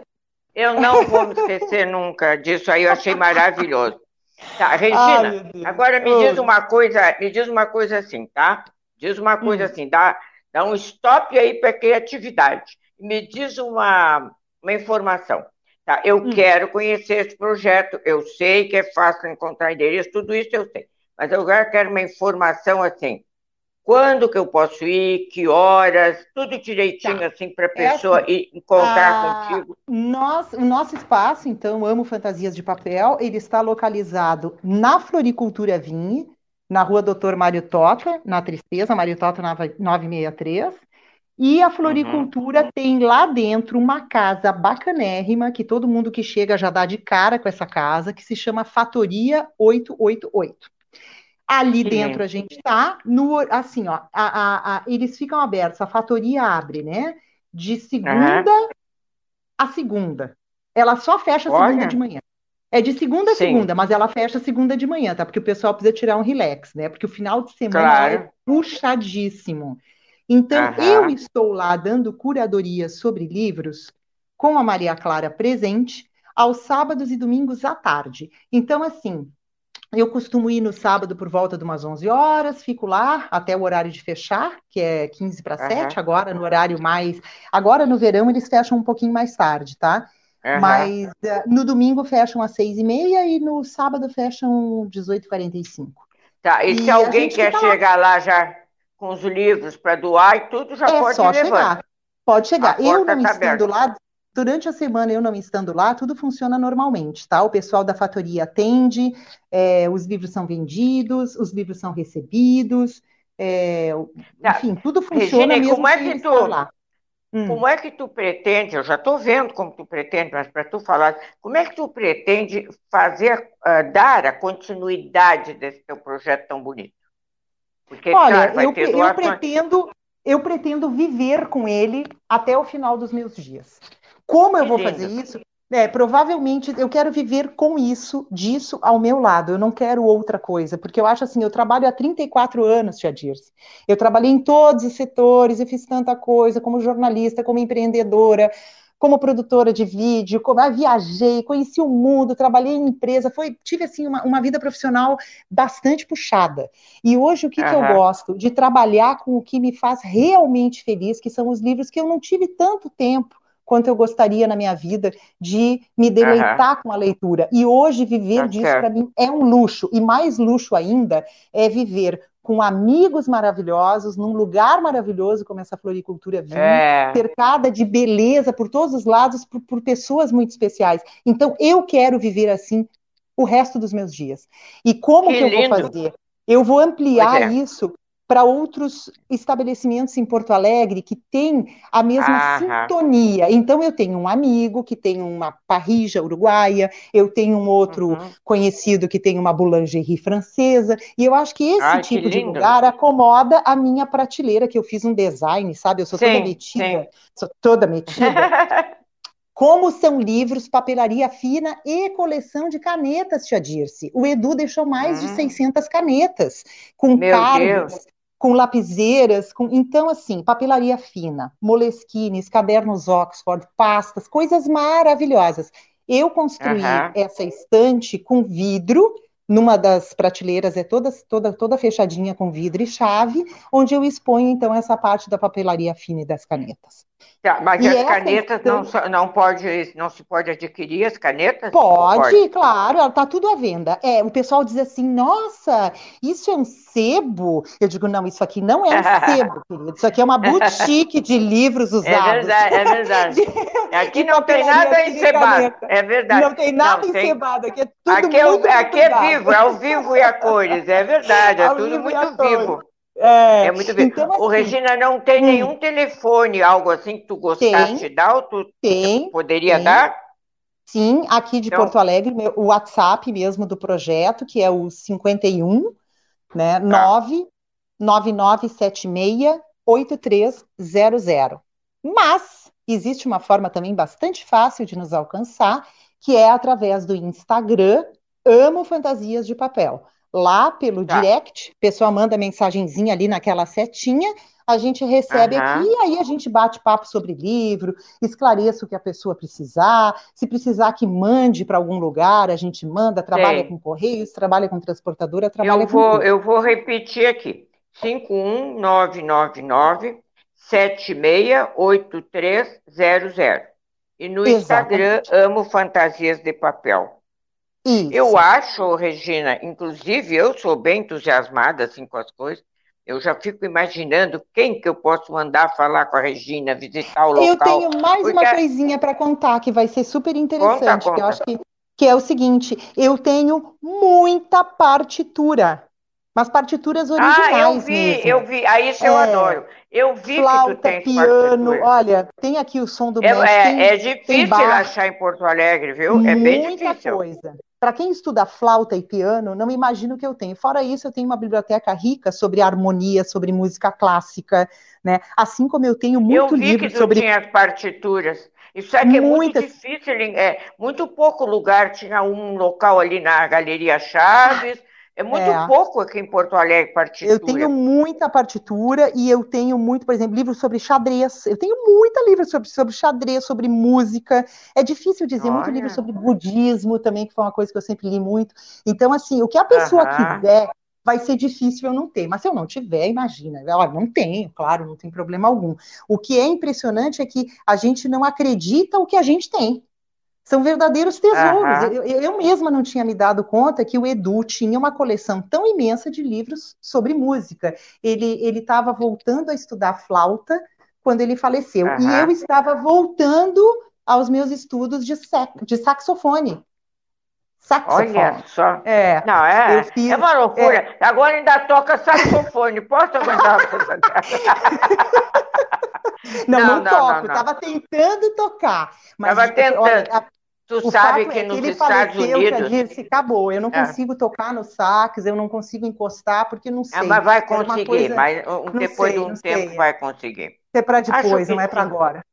Eu não vou me esquecer nunca disso aí, eu achei maravilhoso. Tá, Regina, Ai, agora me diz uma coisa, me diz uma coisa assim, tá? Diz uma coisa hum. assim, dá, dá um stop aí para criatividade. Me diz uma, uma informação. Tá? Eu hum. quero conhecer esse projeto, eu sei que é fácil encontrar endereço, tudo isso eu sei. Mas eu quero uma informação assim. Quando que eu posso ir, que horas, tudo direitinho tá. assim para a pessoa Essa, ir encontrar a, contigo. Nós, o nosso espaço, então, Amo Fantasias de Papel, ele está localizado na Floricultura Vinhe, na rua Doutor Mário Tota, na Tristeza, Mário Tota 963. E a floricultura uhum. tem lá dentro uma casa bacanérrima, que todo mundo que chega já dá de cara com essa casa, que se chama Fatoria 888. Ali dentro a gente tá, no, assim, ó, a, a, a, eles ficam abertos, a fatoria abre, né? De segunda uhum. a segunda. Ela só fecha Olha. segunda de manhã. É de segunda a Sim. segunda, mas ela fecha segunda de manhã, tá? Porque o pessoal precisa tirar um relax, né? Porque o final de semana claro. é puxadíssimo. Então, uhum. eu estou lá dando curadoria sobre livros com a Maria Clara presente aos sábados e domingos à tarde. Então, assim, eu costumo ir no sábado por volta de umas 11 horas, fico lá até o horário de fechar, que é 15 para 7, agora no horário mais. Agora no verão eles fecham um pouquinho mais tarde, tá? Uhum. Mas uh, no domingo fecham às 6 e meia e no sábado fecham 18h45. Tá, e, e se alguém quer chegar lá... já com os livros para doar e tudo, já é pode só chegar. Pode chegar. Eu não tá estando aberta. lá, durante a semana eu não estando lá, tudo funciona normalmente, tá? O pessoal da fatoria atende, é, os livros são vendidos, os livros são recebidos, é, tá. enfim, tudo funciona Regina, mesmo como é que tu, lá. Hum. Como é que tu pretende, eu já estou vendo como tu pretende, mas para tu falar, como é que tu pretende fazer, uh, dar a continuidade desse teu projeto tão bonito? Porque, Olha, eu, eu pretendo, eu pretendo viver com ele até o final dos meus dias. Como eu vou fazer isso? É, provavelmente eu quero viver com isso, disso ao meu lado. Eu não quero outra coisa, porque eu acho assim, eu trabalho há 34 anos, Tia Dirce. Eu trabalhei em todos os setores, eu fiz tanta coisa, como jornalista, como empreendedora, como produtora de vídeo, como, ah, viajei, conheci o mundo, trabalhei em empresa, foi, tive assim uma, uma vida profissional bastante puxada. E hoje o que, uhum. que eu gosto? De trabalhar com o que me faz realmente feliz, que são os livros que eu não tive tanto tempo quanto eu gostaria na minha vida de me deleitar uhum. com a leitura. E hoje viver tá disso para mim é um luxo, e mais luxo ainda é viver com amigos maravilhosos, num lugar maravilhoso como essa floricultura vinha, é. cercada de beleza por todos os lados, por, por pessoas muito especiais. Então, eu quero viver assim o resto dos meus dias. E como que, que eu vou fazer? Eu vou ampliar é. isso para outros estabelecimentos em Porto Alegre que têm a mesma sintonia. Então, eu tenho um amigo que tem uma parrija uruguaia, eu tenho um outro uhum. conhecido que tem uma boulangerie francesa, e eu acho que esse Ai, tipo que de lugar acomoda a minha prateleira, que eu fiz um design, sabe? Eu sou sim, toda metida, sim. sou toda metida. [laughs] Como são livros, papelaria fina e coleção de canetas, Tia Dirce. O Edu deixou mais hum. de 600 canetas, com Meu cargos, Deus com lapiseiras, com então assim, papelaria fina, moleskines, cadernos Oxford, pastas, coisas maravilhosas. Eu construí uhum. essa estante com vidro, numa das prateleiras é toda, toda, toda fechadinha com vidro e chave, onde eu exponho então essa parte da papelaria fina e das canetas. Tá, mas e as canetas não, não, pode, não se pode adquirir as canetas? Pode, pode. claro, está tudo à venda. É, o pessoal diz assim, nossa, isso é um sebo? Eu digo, não, isso aqui não é um [laughs] sebo, querido. Isso aqui é uma boutique de livros é usados. É verdade, é verdade. [laughs] aqui não tem nada encebado. É verdade. Não tem nada não, encebado, aqui é tudo aqui muito é, Aqui é vivo, é ao vivo e a cores, é verdade, é [laughs] tudo muito vivo. É, é muito bem. Então, assim, o Regina não tem hum, nenhum telefone, algo assim que tu gostasse tem, de dar, ou tu tem, poderia tem. dar? Sim, aqui de então, Porto Alegre, o WhatsApp mesmo do projeto, que é o 51 né, tá. 99976 8300. Mas existe uma forma também bastante fácil de nos alcançar, que é através do Instagram Amo Fantasias de Papel. Lá pelo tá. direct, a pessoa manda mensagenzinha ali naquela setinha, a gente recebe uhum. aqui e aí a gente bate papo sobre livro, esclareça o que a pessoa precisar, se precisar que mande para algum lugar, a gente manda, trabalha Sim. com correios, trabalha com transportadora, trabalha eu com vou, Eu vou repetir aqui, 51999 768300. E no Exatamente. Instagram, amo fantasias de papel. Isso. Eu acho, Regina, inclusive eu sou bem entusiasmada assim com as coisas. Eu já fico imaginando quem que eu posso mandar falar com a Regina, visitar o local. Eu tenho mais porque... uma coisinha para contar que vai ser super interessante. Conta, conta. eu acho que, que é o seguinte: eu tenho muita partitura mas partituras originais. Ah, eu vi, mesmo. eu vi. Aí isso é, eu adoro. Eu vi flauta, que tu piano. Olha, tem aqui o som do é, mestre. É, é difícil achar em Porto Alegre, viu? É bem difícil. Muita coisa. Para quem estuda flauta e piano, não imagino que eu tenho. Fora isso, eu tenho uma biblioteca rica sobre harmonia, sobre música clássica, né? Assim como eu tenho muito eu vi livro que tu sobre. Tinha as partituras. Isso é que é muito difícil, é, muito pouco lugar. Tinha um local ali na Galeria Chaves, é muito é. pouco aqui em Porto Alegre partitura. Eu tenho muita partitura e eu tenho muito, por exemplo, livros sobre xadrez. Eu tenho muita livro sobre, sobre xadrez, sobre música. É difícil dizer, Olha. muito livro sobre budismo também, que foi uma coisa que eu sempre li muito. Então, assim, o que a pessoa uh -huh. quiser vai ser difícil eu não ter. Mas se eu não tiver, imagina. Olha, não tenho, claro, não tem problema algum. O que é impressionante é que a gente não acredita o que a gente tem. São verdadeiros tesouros. Uhum. Eu, eu, mesma não tinha me dado conta que o Edu tinha uma coleção tão imensa de livros sobre música. Ele estava voltando a estudar flauta quando ele faleceu. Uhum. E eu estava voltando aos meus estudos de, de saxofone. Saxofone. Olha só. É. Não, é, fiz, é uma loucura. É... Agora ainda toca saxofone. Posso aguentar uma coisa [laughs] Não, não, não, não toco. Estava tentando tocar. Estava tentando. Olha, Tu o sabe que é nos que Estados faleceu, Unidos. Que disse, acabou, eu não é. consigo tocar no sax, eu não consigo encostar, porque não é, sei. É, mas vai conseguir, coisa... mas depois sei, de um tempo sei. vai conseguir. Isso é para depois, não é para agora.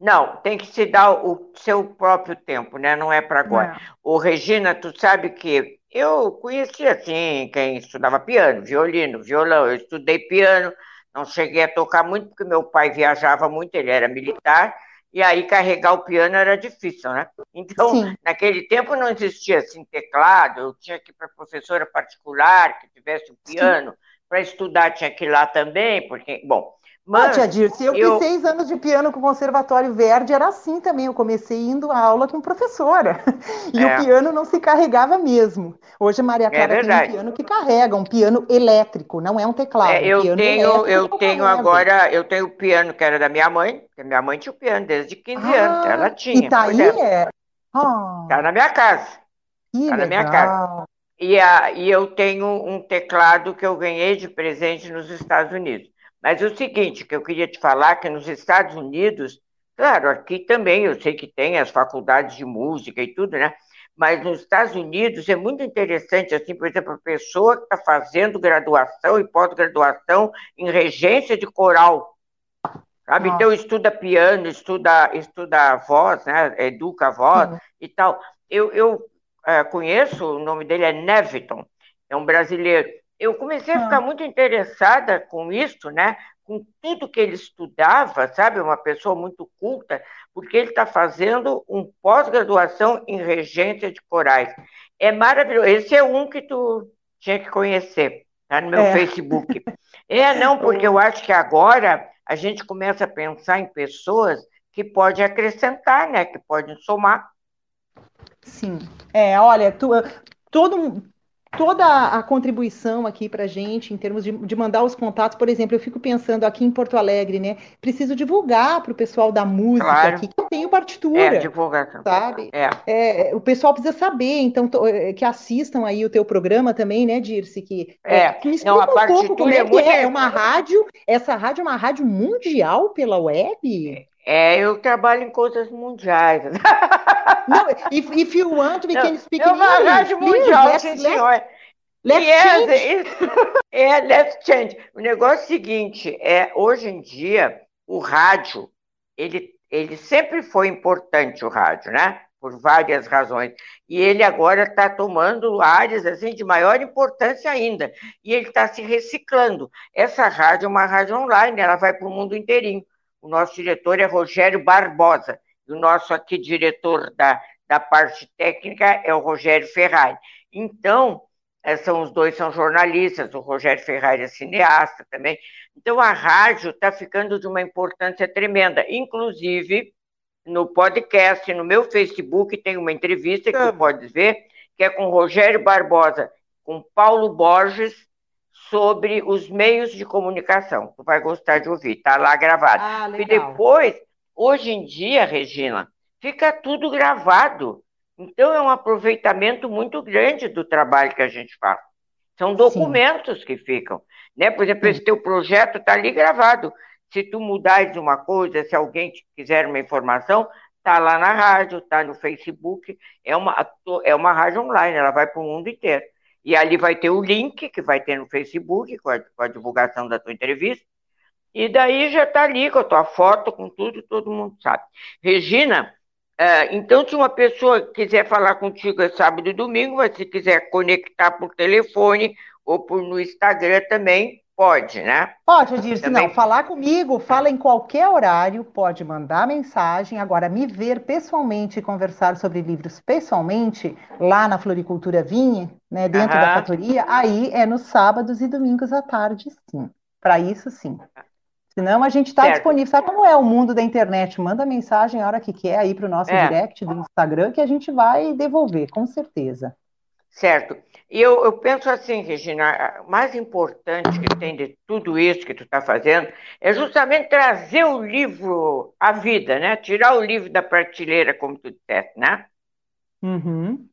Não, tem que se dar o seu próprio tempo, né? Não é para agora. O Regina, tu sabe que eu conheci assim quem estudava piano, violino, violão. Eu estudei piano, não cheguei a tocar muito porque meu pai viajava muito, ele era militar e aí carregar o piano era difícil, né? Então, Sim. naquele tempo não existia assim teclado, eu tinha que ir para professora particular que tivesse o piano, para estudar tinha que ir lá também, porque, bom, mas, tia Dirce, eu, eu fiz seis anos de piano com o Conservatório Verde, era assim também. Eu comecei indo à aula com professora. [laughs] E é. o piano não se carregava mesmo. Hoje Maria Clara é tem um piano que carrega, um piano elétrico, não é um teclado. É, eu tenho, eu tenho agora, eu tenho o piano que era da minha mãe, que minha mãe tinha o piano desde 15 ah, anos, ela tinha. E tá aí, é? Oh. Tá na minha casa. Que tá na minha casa. E, a, e eu tenho um teclado que eu ganhei de presente nos Estados Unidos. Mas o seguinte, que eu queria te falar, que nos Estados Unidos, claro, aqui também eu sei que tem as faculdades de música e tudo, né? Mas nos Estados Unidos é muito interessante, assim, por exemplo, a pessoa que está fazendo graduação e pós-graduação em regência de coral, sabe? Então estuda piano, estuda, estuda voz, né? Educa a voz uhum. e tal. Eu, eu é, conheço, o nome dele é Neviton, é um brasileiro eu comecei a ficar ah. muito interessada com isso, né? Com tudo que ele estudava, sabe? Uma pessoa muito culta, porque ele está fazendo um pós-graduação em regência de corais. É maravilhoso. Esse é um que tu tinha que conhecer, tá no meu é. Facebook. [laughs] É, não, porque eu acho que agora a gente começa a pensar em pessoas que podem acrescentar, né? Que podem somar. Sim. É, olha, tu, todo toda a contribuição aqui para a gente, em termos de, de, mandar os contatos, por exemplo, eu fico pensando aqui em Porto Alegre, né? Preciso divulgar para o pessoal da música claro. aqui que eu tenho partitura. É, divulgar Sabe? É. é. o pessoal precisa saber, então, é, que assistam aí o teu programa também, né, Dirce? Que, é, é que me explica Não, a um pouco como é, que é. É uma rádio, essa rádio é uma rádio mundial pela web? É, eu trabalho em coisas mundiais. No, if, if you want, we can speak in English. É rádio mundial, let's, sim, senhor. Let's yes, change. é, let's change. O negócio é o seguinte, é, hoje em dia, o rádio, ele, ele sempre foi importante, o rádio, né? Por várias razões. E ele agora está tomando áreas assim, de maior importância ainda. E ele está se reciclando. Essa rádio é uma rádio online, ela vai para o mundo inteirinho. O nosso diretor é Rogério Barbosa. E o nosso aqui diretor da, da parte técnica é o Rogério Ferrari. Então, é, são os dois são jornalistas, o Rogério Ferrari é cineasta também. Então a rádio está ficando de uma importância tremenda. Inclusive, no podcast, no meu Facebook, tem uma entrevista que você pode ver, que é com o Rogério Barbosa, com Paulo Borges, sobre os meios de comunicação. Tu vai gostar de ouvir, está lá gravado. Ah, e depois, hoje em dia, Regina, fica tudo gravado. Então, é um aproveitamento muito grande do trabalho que a gente faz. São documentos Sim. que ficam. Né? Por exemplo, Sim. esse teu projeto está ali gravado. Se tu mudares uma coisa, se alguém quiser uma informação, está lá na rádio, está no Facebook. É uma, é uma rádio online, ela vai para o mundo inteiro. E ali vai ter o link que vai ter no Facebook, com a, com a divulgação da tua entrevista. E daí já está ali com a tua foto, com tudo, todo mundo sabe. Regina, é, então, se uma pessoa quiser falar contigo é sábado e domingo, mas se quiser conectar por telefone ou por no Instagram também, pode, né? Pode, Dirce, também... não. Falar comigo, fala em qualquer horário, pode mandar mensagem. Agora, me ver pessoalmente e conversar sobre livros pessoalmente, lá na Floricultura Vinha, né, dentro Aham. da fatoria, aí é nos sábados e domingos à tarde, sim. Para isso, sim. Senão a gente está disponível. Sabe como é o mundo da internet? Manda mensagem a hora que quer aí para o nosso é. direct do Instagram que a gente vai devolver, com certeza. Certo. E eu, eu penso assim, Regina, o mais importante que tem de tudo isso que tu está fazendo é justamente trazer o livro à vida, né? Tirar o livro da prateleira, como tu disseste, né? Uhum.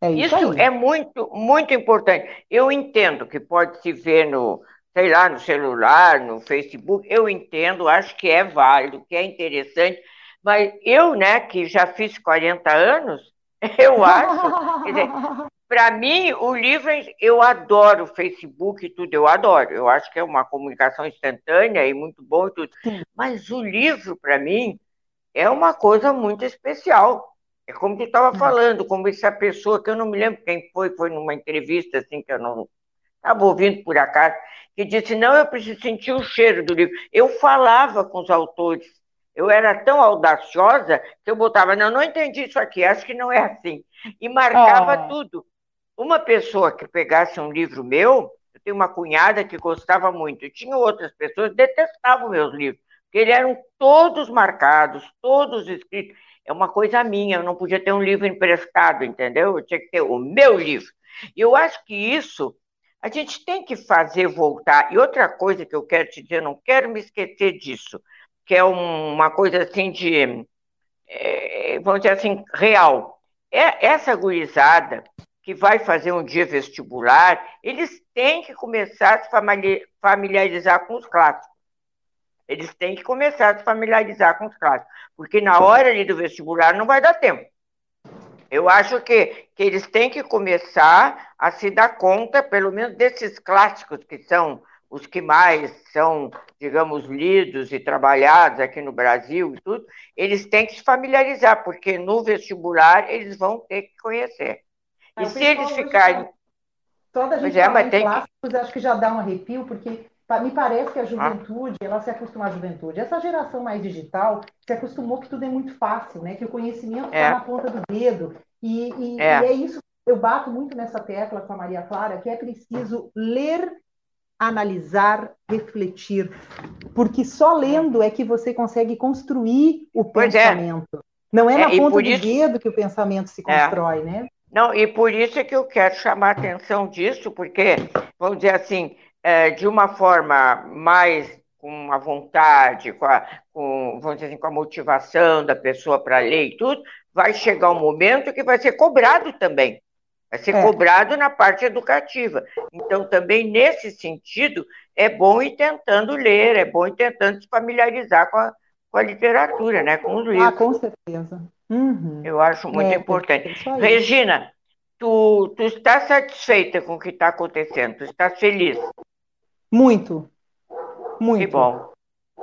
É isso isso é muito, muito importante. Eu entendo que pode se ver no, sei lá, no celular, no Facebook, eu entendo, acho que é válido, que é interessante, mas eu, né, que já fiz 40 anos, [laughs] eu acho, quer dizer, [laughs] para mim, o livro, eu adoro o Facebook e tudo, eu adoro. Eu acho que é uma comunicação instantânea e muito bom e tudo. Mas o livro, para mim, é uma coisa muito especial. É como tu estava falando, como essa pessoa, que eu não me lembro quem foi, foi numa entrevista assim que eu não estava ouvindo por acaso, que disse: Não, eu preciso sentir o cheiro do livro. Eu falava com os autores, eu era tão audaciosa que eu botava: Não, não entendi isso aqui, acho que não é assim. E marcava oh. tudo. Uma pessoa que pegasse um livro meu, eu tenho uma cunhada que gostava muito, e tinha outras pessoas que detestavam meus livros, porque eles eram todos marcados, todos escritos. É uma coisa minha, eu não podia ter um livro emprestado, entendeu? Eu tinha que ter o meu livro. E eu acho que isso a gente tem que fazer voltar. E outra coisa que eu quero te dizer, não quero me esquecer disso, que é uma coisa assim de, é, vamos dizer assim, real. É, essa gurizada que vai fazer um dia vestibular, eles têm que começar a se familiarizar com os clássicos. Eles têm que começar a se familiarizar com os clássicos, porque na hora ali do vestibular não vai dar tempo. Eu acho que, que eles têm que começar a se dar conta, pelo menos desses clássicos que são os que mais são, digamos, lidos e trabalhados aqui no Brasil e tudo, eles têm que se familiarizar, porque no vestibular eles vão ter que conhecer. É, e se eles ficarem. Toda a gente é, mas tem clássicos, que... acho que já dá um arrepio, porque me parece que a ah. juventude, ela se acostuma à juventude. Essa geração mais digital se acostumou que tudo é muito fácil, né? Que o conhecimento está é. na ponta do dedo. E, e, é. e é isso, eu bato muito nessa tecla com a Maria Clara, que é preciso ler, analisar, refletir. Porque só lendo é que você consegue construir o pois é. pensamento. É. Não é na é, ponta do isso... dedo que o pensamento se é. constrói, né? Não, e por isso é que eu quero chamar a atenção disso, porque, vamos dizer assim, é, de uma forma mais com a vontade, com a, com, vamos dizer assim, com a motivação da pessoa para ler e tudo, vai chegar um momento que vai ser cobrado também. Vai ser é. cobrado na parte educativa. Então, também nesse sentido, é bom ir tentando ler, é bom ir tentando se familiarizar com a, com a literatura, né? com os livros. Ah, com certeza. Uhum. Eu acho muito é, importante. Regina, tu, tu está satisfeita com o que está acontecendo? Tu está feliz? Muito. Muito. Que bom.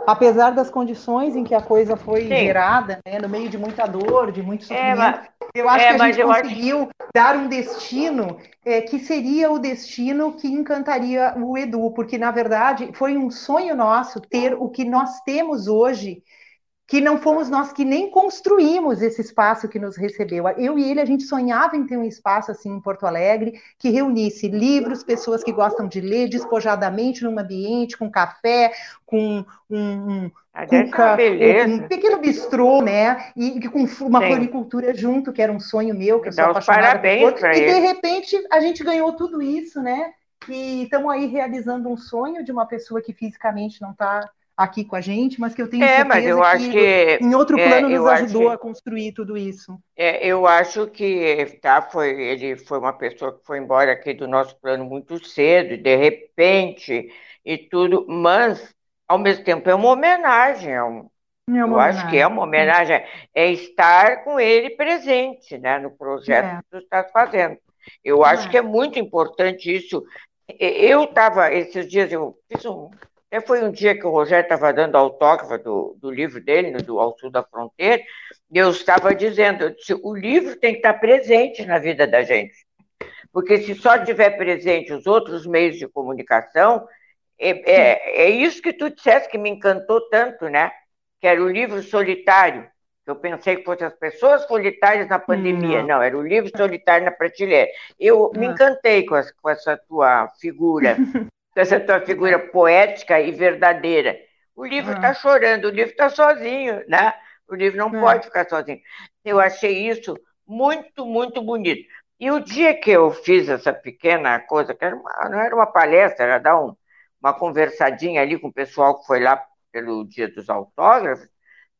apesar das condições em que a coisa foi Sim. gerada, né, no meio de muita dor, de muito sofrimento, é, mas, eu acho é, que a gente conseguiu acho... dar um destino é, que seria o destino que encantaria o Edu, porque na verdade foi um sonho nosso ter o que nós temos hoje que não fomos nós que nem construímos esse espaço que nos recebeu. Eu e ele, a gente sonhava em ter um espaço assim em Porto Alegre que reunisse livros, pessoas que gostam de ler despojadamente num ambiente, com café, com um, um, cuca, um pequeno bistrô, né? E, com uma Sim. floricultura junto, que era um sonho meu, que eu sou apaixonada parabéns por. E de repente a gente ganhou tudo isso, né? E estamos aí realizando um sonho de uma pessoa que fisicamente não está aqui com a gente, mas que eu tenho é, certeza mas eu acho que, em outro é, plano é, nos ajudou que, a construir tudo isso. É, eu acho que tá, foi, ele foi uma pessoa que foi embora aqui do nosso plano muito cedo, de repente, e tudo, mas ao mesmo tempo é uma homenagem. É um, é eu homenagem. acho que é uma homenagem, é estar com ele presente né, no projeto é. que tu estás fazendo. Eu acho que é muito importante isso. Eu estava, esses dias, eu fiz um, até foi um dia que o Rogério estava dando autógrafo do, do livro dele, do Ao Sul da Fronteira, e eu estava dizendo, eu disse, o livro tem que estar presente na vida da gente. Porque se só tiver presente os outros meios de comunicação, é, é, é isso que tu disseste que me encantou tanto, né? Que era o livro solitário. Eu pensei que fossem as pessoas solitárias na pandemia. Não, não era o livro solitário na prateleira. Eu me encantei com, com essa tua figura [laughs] essa tua figura poética e verdadeira. O livro está ah. chorando, o livro está sozinho, né? O livro não é. pode ficar sozinho. Eu achei isso muito, muito bonito. E o dia que eu fiz essa pequena coisa, que era uma, não era uma palestra, era dar um, uma conversadinha ali com o pessoal que foi lá pelo Dia dos Autógrafos,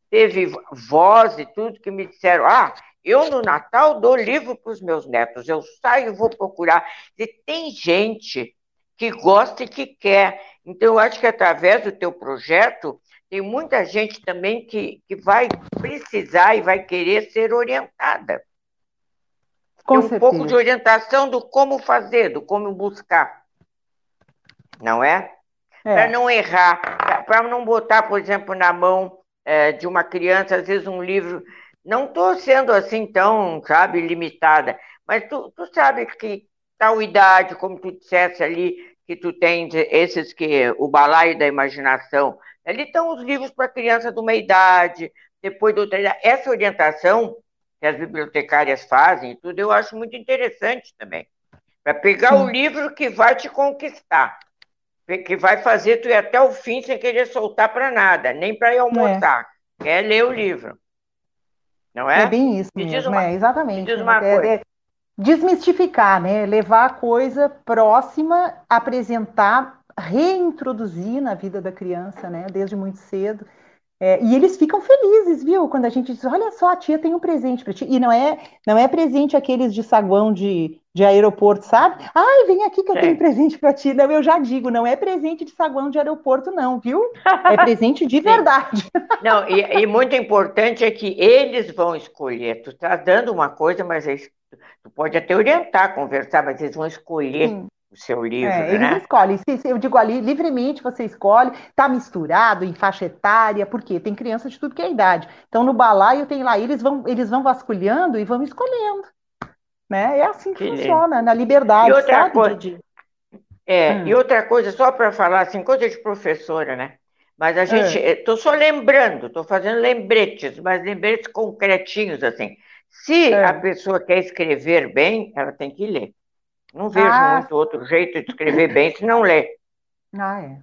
teve voz e tudo que me disseram: ah, eu no Natal dou livro para os meus netos, eu saio e vou procurar. E tem gente que gosta e que quer. Então, eu acho que através do teu projeto, tem muita gente também que, que vai precisar e vai querer ser orientada. Com tem um certeza. pouco de orientação do como fazer, do como buscar. Não é? é. Para não errar, para não botar, por exemplo, na mão é, de uma criança, às vezes, um livro. Não estou sendo assim tão, sabe, limitada, mas tu, tu sabe que tal idade, como tu disseste ali, que tu tens esses que o balaio da imaginação, ali estão os livros para criança de uma idade, depois de outra idade. Essa orientação que as bibliotecárias fazem tudo, eu acho muito interessante também. Para pegar Sim. o livro que vai te conquistar, que vai fazer tu ir até o fim sem querer soltar para nada, nem para ir almoçar. É. é ler o livro. Não é? É bem isso me mesmo, uma, é, exatamente. Me diz uma é, coisa. É, desmistificar, né? Levar a coisa próxima, apresentar, reintroduzir na vida da criança, né? Desde muito cedo. É, e eles ficam felizes, viu? Quando a gente diz, olha só, a tia tem um presente para ti. E não é, não é presente aqueles de saguão de, de aeroporto, sabe? Ai, vem aqui que eu é. tenho presente para ti. Não, eu já digo, não é presente de saguão de aeroporto, não, viu? É presente de [laughs] verdade. Não, e, e, muito importante é que eles vão escolher. Tu tá dando uma coisa, mas eles Tu pode até orientar, conversar, mas eles vão escolher Sim. o seu livro, é, Eles né? escolhem. Eu digo ali, livremente você escolhe, tá misturado em faixa etária, porque tem criança de tudo que é idade. Então, no balaio tem lá, eles vão, eles vão vasculhando e vão escolhendo. Né? É assim que, que funciona, na liberdade, e outra sabe, coisa, É, hum. e outra coisa, só para falar assim, coisa de professora, né? Mas a gente, estou é. só lembrando, estou fazendo lembretes, mas lembretes concretinhos, assim. Se é. a pessoa quer escrever bem, ela tem que ler. Não vejo ah, muito outro jeito de escrever bem se não ler. Ah, é.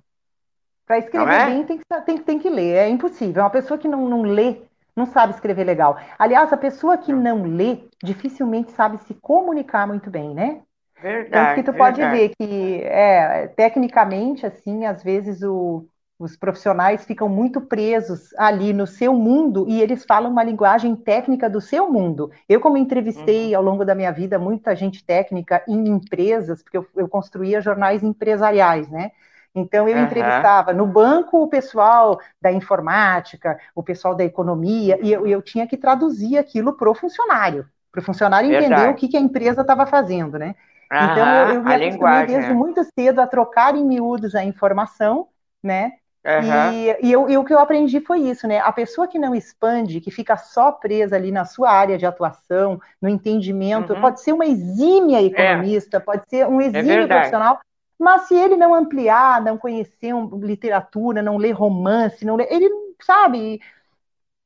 Para escrever é? bem tem que, tem, tem que ler, é impossível. Uma pessoa que não, não lê não sabe escrever legal. Aliás, a pessoa que não lê dificilmente sabe se comunicar muito bem, né? Verdade. Tanto que tu verdade. pode ver que, é, tecnicamente, assim, às vezes o, os profissionais ficam muito presos ali no seu mundo e eles falam uma linguagem técnica do seu mundo. Eu, como entrevistei uhum. ao longo da minha vida muita gente técnica em empresas, porque eu, eu construía jornais empresariais, né? Então, eu uhum. entrevistava no banco o pessoal da informática, o pessoal da economia, e eu, eu tinha que traduzir aquilo para o funcionário, para o funcionário Verdade. entender o que, que a empresa estava fazendo, né? Uhum. Então, eu, eu me acostumei desde né? muito cedo a trocar em miúdos a informação, né? Uhum. E, e, eu, e, o que eu aprendi foi isso, né? A pessoa que não expande, que fica só presa ali na sua área de atuação, no entendimento, uhum. pode ser uma exímia economista, é. pode ser um é exímio é profissional, mas se ele não ampliar, não conhecer literatura, não ler romance, não ler, ele sabe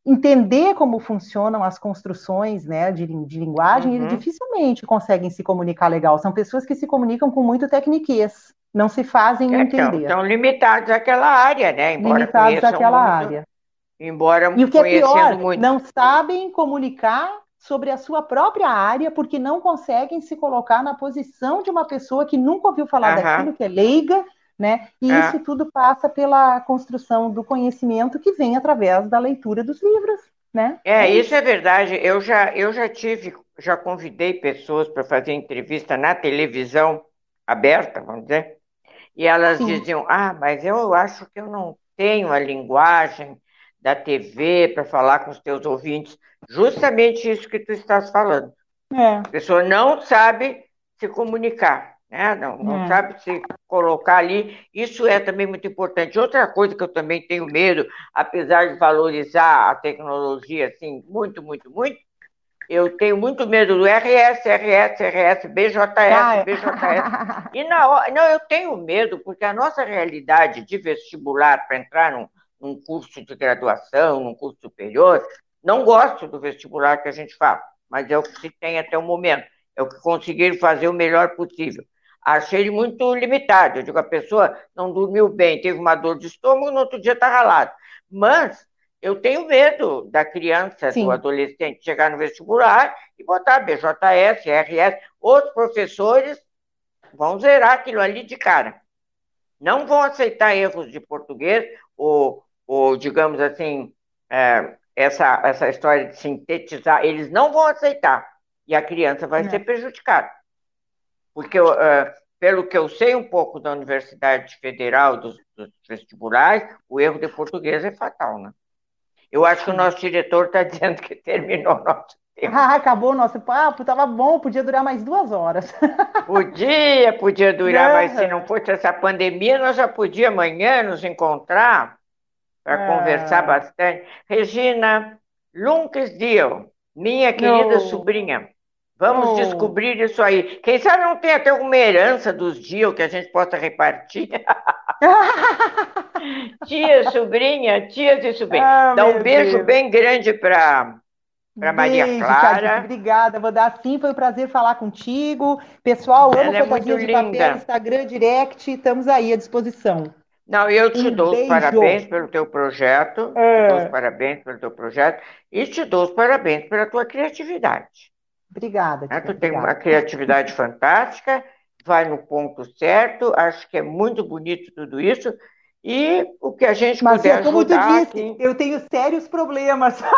entender como funcionam as construções né, de, de linguagem, uhum. eles dificilmente conseguem se comunicar legal. São pessoas que se comunicam com muito tecniquez não se fazem é, entender. Estão limitados àquela área, né? Embora limitados àquela muito, área. Embora e o que é pior, muito. não sabem comunicar sobre a sua própria área porque não conseguem se colocar na posição de uma pessoa que nunca ouviu falar daquilo, que é leiga, né? E é. isso tudo passa pela construção do conhecimento que vem através da leitura dos livros, né? É, é isso é verdade. Eu já, eu já tive, já convidei pessoas para fazer entrevista na televisão aberta, vamos dizer, e elas Sim. diziam: Ah, mas eu acho que eu não tenho a linguagem da TV para falar com os teus ouvintes. Justamente isso que tu estás falando. É. A pessoa não sabe se comunicar, né? não, não é. sabe se colocar ali. Isso é também muito importante. Outra coisa que eu também tenho medo, apesar de valorizar a tecnologia assim, muito, muito, muito, eu tenho muito medo do RS, RS, RS, BJS, Ai. BJS. [laughs] E na hora, não, eu tenho medo porque a nossa realidade de vestibular para entrar num, num curso de graduação, num curso superior, não gosto do vestibular que a gente faz, mas é o que se tem até o momento, é o que conseguiram fazer o melhor possível. Achei ele muito limitado. Eu digo, a pessoa não dormiu bem, teve uma dor de estômago, no outro dia está ralado. Mas eu tenho medo da criança, Sim. do adolescente chegar no vestibular e botar BJS, RS. Outros professores vão zerar aquilo ali de cara. Não vão aceitar erros de português ou, ou digamos assim, é, essa, essa história de sintetizar. Eles não vão aceitar. E a criança vai não. ser prejudicada. Porque, uh, pelo que eu sei um pouco da Universidade Federal, dos, dos vestibulares, o erro de português é fatal, né? Eu acho que o nosso diretor está [laughs] dizendo que terminou o nosso tempo. Ah, acabou o nosso papo, estava bom, podia durar mais duas horas. [laughs] Podia, podia durar, mas se não fosse essa pandemia, nós já podíamos amanhã nos encontrar para ah. conversar bastante. Regina Lunkes Dio, minha querida sobrinha, vamos oh. descobrir isso aí. Quem sabe não tem até alguma herança dos Dio que a gente possa repartir. [laughs] tia, sobrinha, tias e sobrinhas. Ah, Dá um beijo Deus. bem grande para para Maria Clara. obrigada, vou dar sim, foi um prazer falar contigo. Pessoal, amo Ela fantasias é de papel, Instagram, direct, estamos aí à disposição. Não, eu te um dou beijo. os parabéns pelo teu projeto, é. te dou os parabéns pelo teu projeto e te dou os parabéns pela tua criatividade. Obrigada. Tia, tu obrigada. tem uma criatividade [laughs] fantástica vai no ponto certo, acho que é muito bonito tudo isso. E o que a gente Mas, puder como ajudar... Mas, como tu disse, aqui... eu tenho sérios problemas. [laughs]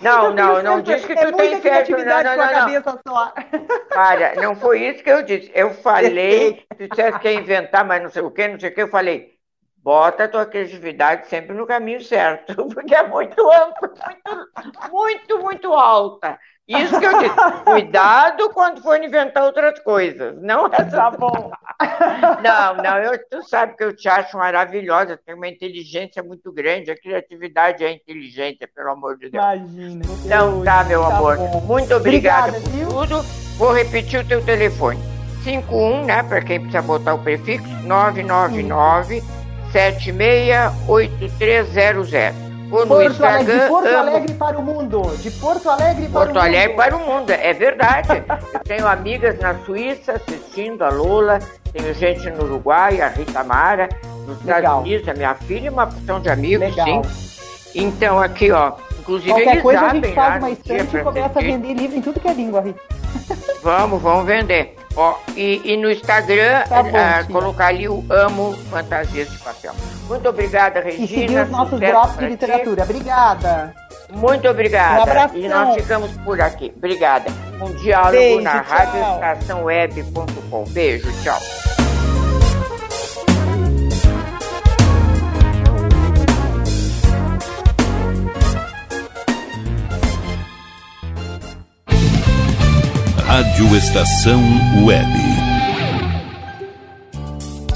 Não, não, não diz que tu é tem problemas. Não, não, cabeça só. [laughs] Para, não foi isso que eu disse. Eu falei, tu disseste que ia inventar, mas não sei o que, não sei o que, eu falei, bota a tua criatividade sempre no caminho certo, porque é muito ampla, muito, muito, muito alta. Isso que eu disse. [laughs] Cuidado quando for inventar outras coisas. Não é tá bom. Não, não, eu, tu sabe que eu te acho maravilhosa, tem uma inteligência muito grande, a criatividade é inteligência, pelo amor de Deus. Imagina. Então tá, meu tá amor. Bom. Muito obrigada, obrigada por viu? tudo. Vou repetir o teu telefone. 51, né, para quem precisa botar o prefixo, 999 768300 Porto. Alegre, de Porto amo... Alegre para o mundo. De Porto Alegre para Porto o Alegre mundo. para o mundo, é verdade. Eu tenho amigas na Suíça assistindo a Lola, tenho gente no Uruguai, a Rita Mara, nos Legal. Estados Unidos, a minha filha e uma porção de amigos, Legal. sim. Então, aqui, ó. Inclusive, Qualquer coisa a gente faz uma estante e começa a vender livro em tudo que é língua, Rita. [laughs] Vamos, vamos vender. Ó, e, e no Instagram, tá bom, uh, colocar ali o Amo Fantasias de Papel. Muito obrigada, Regina. E seguir os nossos drops de literatura. Ti. Obrigada. Muito obrigada. Um abração. E nós ficamos por aqui. Obrigada. Um diálogo Beijo, na radioestaçãoweb.com. Beijo, tchau. Rádio Estação Web.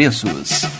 preços.